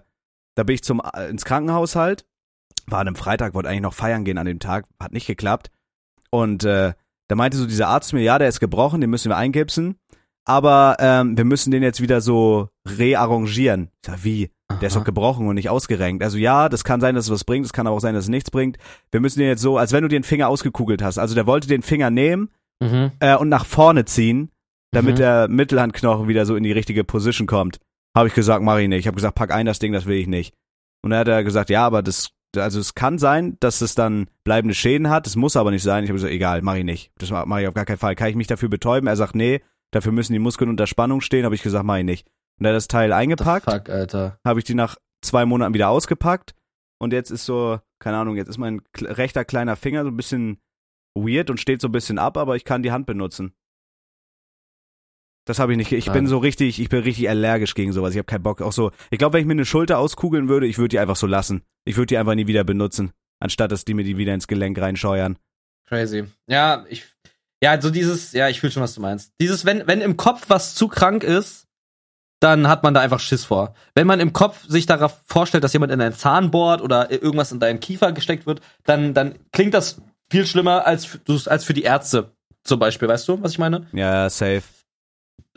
da bin ich zum äh, ins Krankenhaus halt. War an einem Freitag, wollte eigentlich noch feiern gehen an dem Tag, hat nicht geklappt. Und äh, da meinte so dieser Arzt mir, ja, der ist gebrochen, den müssen wir eingipsen, aber ähm, wir müssen den jetzt wieder so rearrangieren. Ich sag, wie? Der ist doch gebrochen und nicht ausgerenkt. Also ja, das kann sein, dass es was bringt, es kann aber auch sein, dass es nichts bringt. Wir müssen den jetzt so, als wenn du den Finger ausgekugelt hast. Also der wollte den Finger nehmen Mhm. äh, und nach vorne ziehen, damit Mhm. der Mittelhandknochen wieder so in die richtige Position kommt. Habe ich gesagt, mach ich nicht. Ich habe gesagt, pack ein das Ding, das will ich nicht. Und dann hat er gesagt, ja, aber das, also es kann sein, dass es dann bleibende Schäden hat. Das muss aber nicht sein. Ich habe gesagt, egal, mach ich nicht. Das mache ich auf gar keinen Fall. Kann ich mich dafür betäuben? Er sagt, nee, dafür müssen die Muskeln unter Spannung stehen. Habe ich gesagt, mach ich nicht. Und er hat das Teil eingepackt Fuck, Alter. habe ich die nach zwei Monaten wieder ausgepackt und jetzt ist so, keine Ahnung, jetzt ist mein rechter kleiner Finger so ein bisschen weird und steht so ein bisschen ab, aber ich kann die Hand benutzen. Das habe ich nicht. Ich bin Nein. so richtig, ich bin richtig allergisch gegen sowas. Ich habe keinen Bock. Auch so, ich glaube, wenn ich mir eine Schulter auskugeln würde, ich würde die einfach so lassen. Ich würde die einfach nie wieder benutzen, anstatt dass die mir die wieder ins Gelenk reinscheuern. Crazy. Ja, ich. Ja, so dieses, ja, ich fühle schon, was du meinst. Dieses, wenn, wenn im Kopf was zu krank ist, dann hat man da einfach Schiss vor. Wenn man im Kopf sich darauf vorstellt, dass jemand in deinen Zahn bohrt oder irgendwas in deinen Kiefer gesteckt wird, dann, dann klingt das viel schlimmer als, für- als für die Ärzte zum Beispiel. Weißt du, was ich meine? Ja, safe.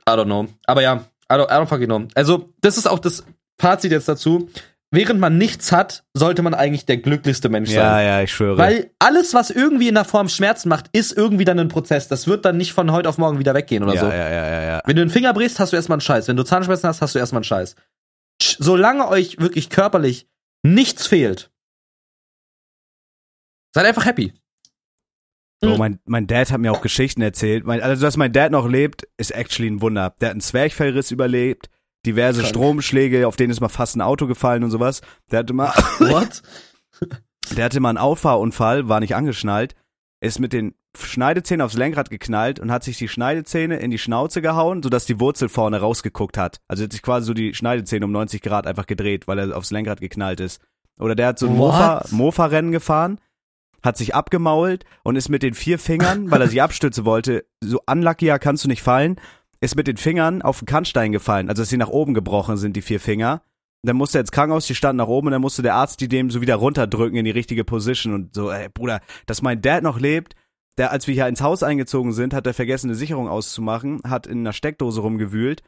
I don't know. Aber ja, I don't, I don't fucking know. Also, das ist auch das Fazit jetzt dazu. Während man nichts hat, sollte man eigentlich der glücklichste Mensch sein. Ja, ja, ich schwöre. Weil alles, was irgendwie in der Form Schmerzen macht, ist irgendwie dann ein Prozess. Das wird dann nicht von heute auf morgen wieder weggehen oder ja, so. ja, ja, ja, ja. Wenn du einen Finger brichst, hast du erstmal einen Scheiß. Wenn du Zahnschmerzen hast, hast du erstmal einen Scheiß. Sch- Solange euch wirklich körperlich nichts fehlt, seid einfach happy. Bro, mein, mein Dad hat mir auch Geschichten erzählt. Mein, also, dass mein Dad noch lebt, ist actually ein Wunder. Der hat einen Zwerchfellriss überlebt, diverse Krank. Stromschläge, auf denen ist mal fast ein Auto gefallen und sowas. Der hatte mal, [laughs] What? der hatte mal einen Auffahrunfall, war nicht angeschnallt, ist mit den Schneidezähnen aufs Lenkrad geknallt und hat sich die Schneidezähne in die Schnauze gehauen, sodass die Wurzel vorne rausgeguckt hat. Also hat sich quasi so die Schneidezähne um 90 Grad einfach gedreht, weil er aufs Lenkrad geknallt ist. Oder der hat so ein Mofa? Mofa-Rennen gefahren, hat sich abgemault und ist mit den vier Fingern, weil er sich abstützen wollte, so unluckier kannst du nicht fallen, ist mit den Fingern auf den Kannstein gefallen, also dass sie nach oben gebrochen sind, die vier Finger. Dann musste er ins Krankenhaus, die standen nach oben und dann musste der Arzt die dem so wieder runterdrücken in die richtige Position und so, ey, Bruder, dass mein Dad noch lebt, der, als wir hier ins Haus eingezogen sind, hat er vergessen, eine Sicherung auszumachen, hat in einer Steckdose rumgewühlt,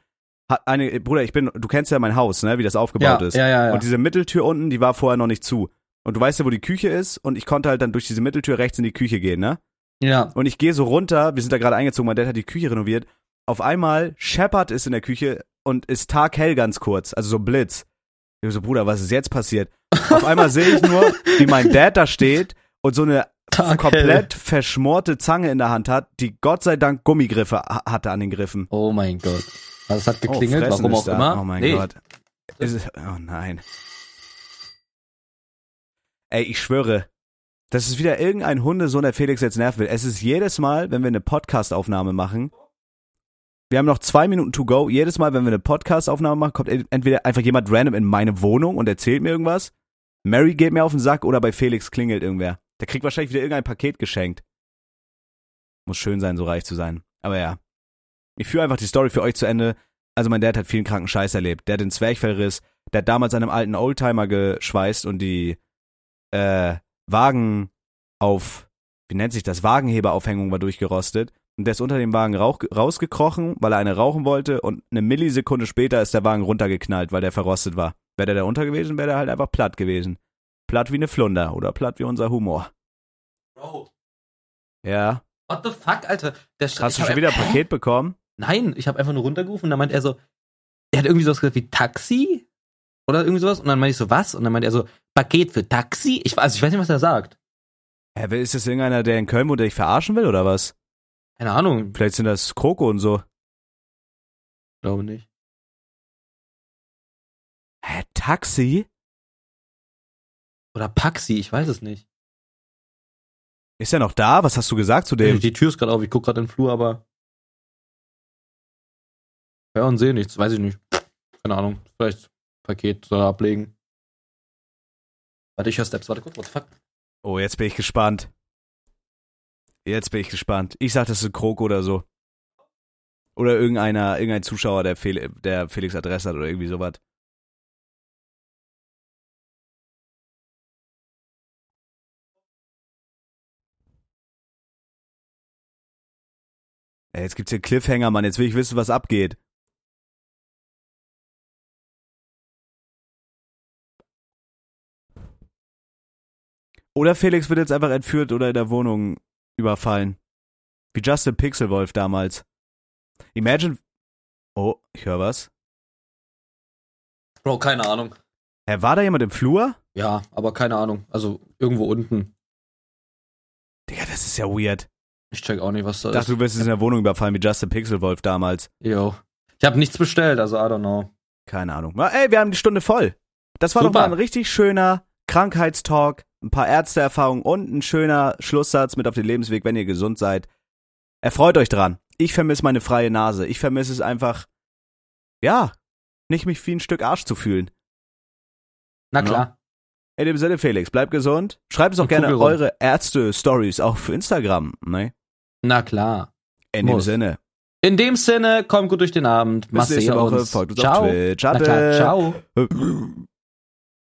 hat eine, Bruder, ich bin, du kennst ja mein Haus, ne, wie das aufgebaut Ja, ist. ja, ja, ja. Und diese Mitteltür unten, die war vorher noch nicht zu. Und du weißt ja, wo die Küche ist und ich konnte halt dann durch diese Mitteltür rechts in die Küche gehen, ne? Ja. Und ich gehe so runter, wir sind da gerade eingezogen, mein Dad hat die Küche renoviert. Auf einmal Shepard ist in der Küche und ist taghell ganz kurz, also so Blitz. Ich so, Bruder, was ist jetzt passiert? Auf einmal sehe ich nur, [laughs] wie mein Dad da steht und so eine Taghell. komplett verschmorte Zange in der Hand hat, die Gott sei Dank Gummigriffe ha- hatte an den Griffen. Oh mein Gott. Also es hat geklingelt, Oh, warum auch da. immer. Oh mein Nee. Gott. Ist oh nein. Ey, ich schwöre, das ist wieder irgendein Hundesohn, der Felix jetzt nerven will. Es ist jedes Mal, wenn wir eine Podcast-Aufnahme machen, wir haben noch zwei Minuten to go. Jedes Mal, wenn wir eine Podcast-Aufnahme machen, kommt entweder einfach jemand random in meine Wohnung und erzählt mir irgendwas. Mary geht mir auf den Sack oder bei Felix klingelt irgendwer. Der kriegt wahrscheinlich wieder irgendein Paket geschenkt. Muss schön sein, so reich zu sein. Aber ja. Ich führe einfach die Story für euch zu Ende. Also mein Dad hat vielen kranken Scheiß erlebt. Der hat den Zwerchfellriss, der hat damals einem alten Oldtimer geschweißt und die äh, Wagen auf, wie nennt sich das, Wagenheberaufhängung war durchgerostet. Und der ist unter dem Wagen rauch, rausgekrochen, weil er eine rauchen wollte und eine Millisekunde später ist der Wagen runtergeknallt, weil der verrostet war. Wäre der da unter gewesen, wäre der halt einfach platt gewesen. Platt wie eine Flunder oder platt wie unser Humor. Bro, Ja. what the fuck, Alter? Der Sch- Hast du schon wieder ein? Paket bekommen? Nein, ich habe einfach nur runtergerufen und dann meint er so, er hat irgendwie sowas gesagt wie Taxi oder irgendwie sowas und dann meinte ich so, was? Und dann meint er so, Paket für Taxi? Ich, also ich weiß nicht, was er sagt. Hä, wer ist das irgendeiner, der in Köln wohnt, der dich verarschen will oder was? Keine Ahnung, Vielleicht sind das Kroko und so. glaube nicht. Hä, Taxi? Oder Paxi, ich weiß es nicht. Ist er noch da? Was hast du gesagt zu dem? Die Tür ist gerade auf, ich guck gerade in den Flur, aber. Ja, und sehe nichts, weiß ich nicht. Keine Ahnung. Vielleicht Paket er ablegen. Warte, ich höre Steps, warte kurz, what the fuck? Oh, jetzt bin ich gespannt. Jetzt bin ich gespannt. Ich sag, das ist ein Krog oder so. Oder irgendeiner, irgendein Zuschauer, der, Fel der Felix Adresse hat oder irgendwie sowas. Jetzt gibt's hier Cliffhanger, Mann. Jetzt will ich wissen, was abgeht. Oder Felix wird jetzt einfach entführt oder in der Wohnung überfallen. Wie Justin Pixelwolf damals. Imagine. Oh, ich höre was. Bro, keine Ahnung. Hä, war da jemand im Flur? Ja, aber keine Ahnung. Also irgendwo unten. Digga, das ist ja weird. Ich check auch nicht, was da Ich dachte, ist. du wirst jetzt in der Wohnung überfallen wie Justin Pixelwolf damals. Yo. Ich habe nichts bestellt, also I don't know. Keine Ahnung. Ey, wir haben die Stunde voll. Das war doch Super. mal ein richtig schöner Krankheitstalk, ein paar Ärzteerfahrungen und ein schöner Schlusssatz mit auf den Lebensweg, wenn ihr gesund seid. Erfreut euch dran. Ich vermisse meine freie Nase. Ich vermisse es einfach, ja, nicht mich wie ein Stück Arsch zu fühlen. Na Ja. klar. In dem Sinne, Felix, bleibt gesund. Schreibt uns auch gerne Kugelrund. eure Ärzte-Stories auch für Instagram. Ne? Na klar. In dem Muss. Sinne. In dem Sinne, kommt gut durch den Abend. Bis nächste Woche. uns. Folgt uns Ciao. auf Twitch. Na klar, ciao. [laughs]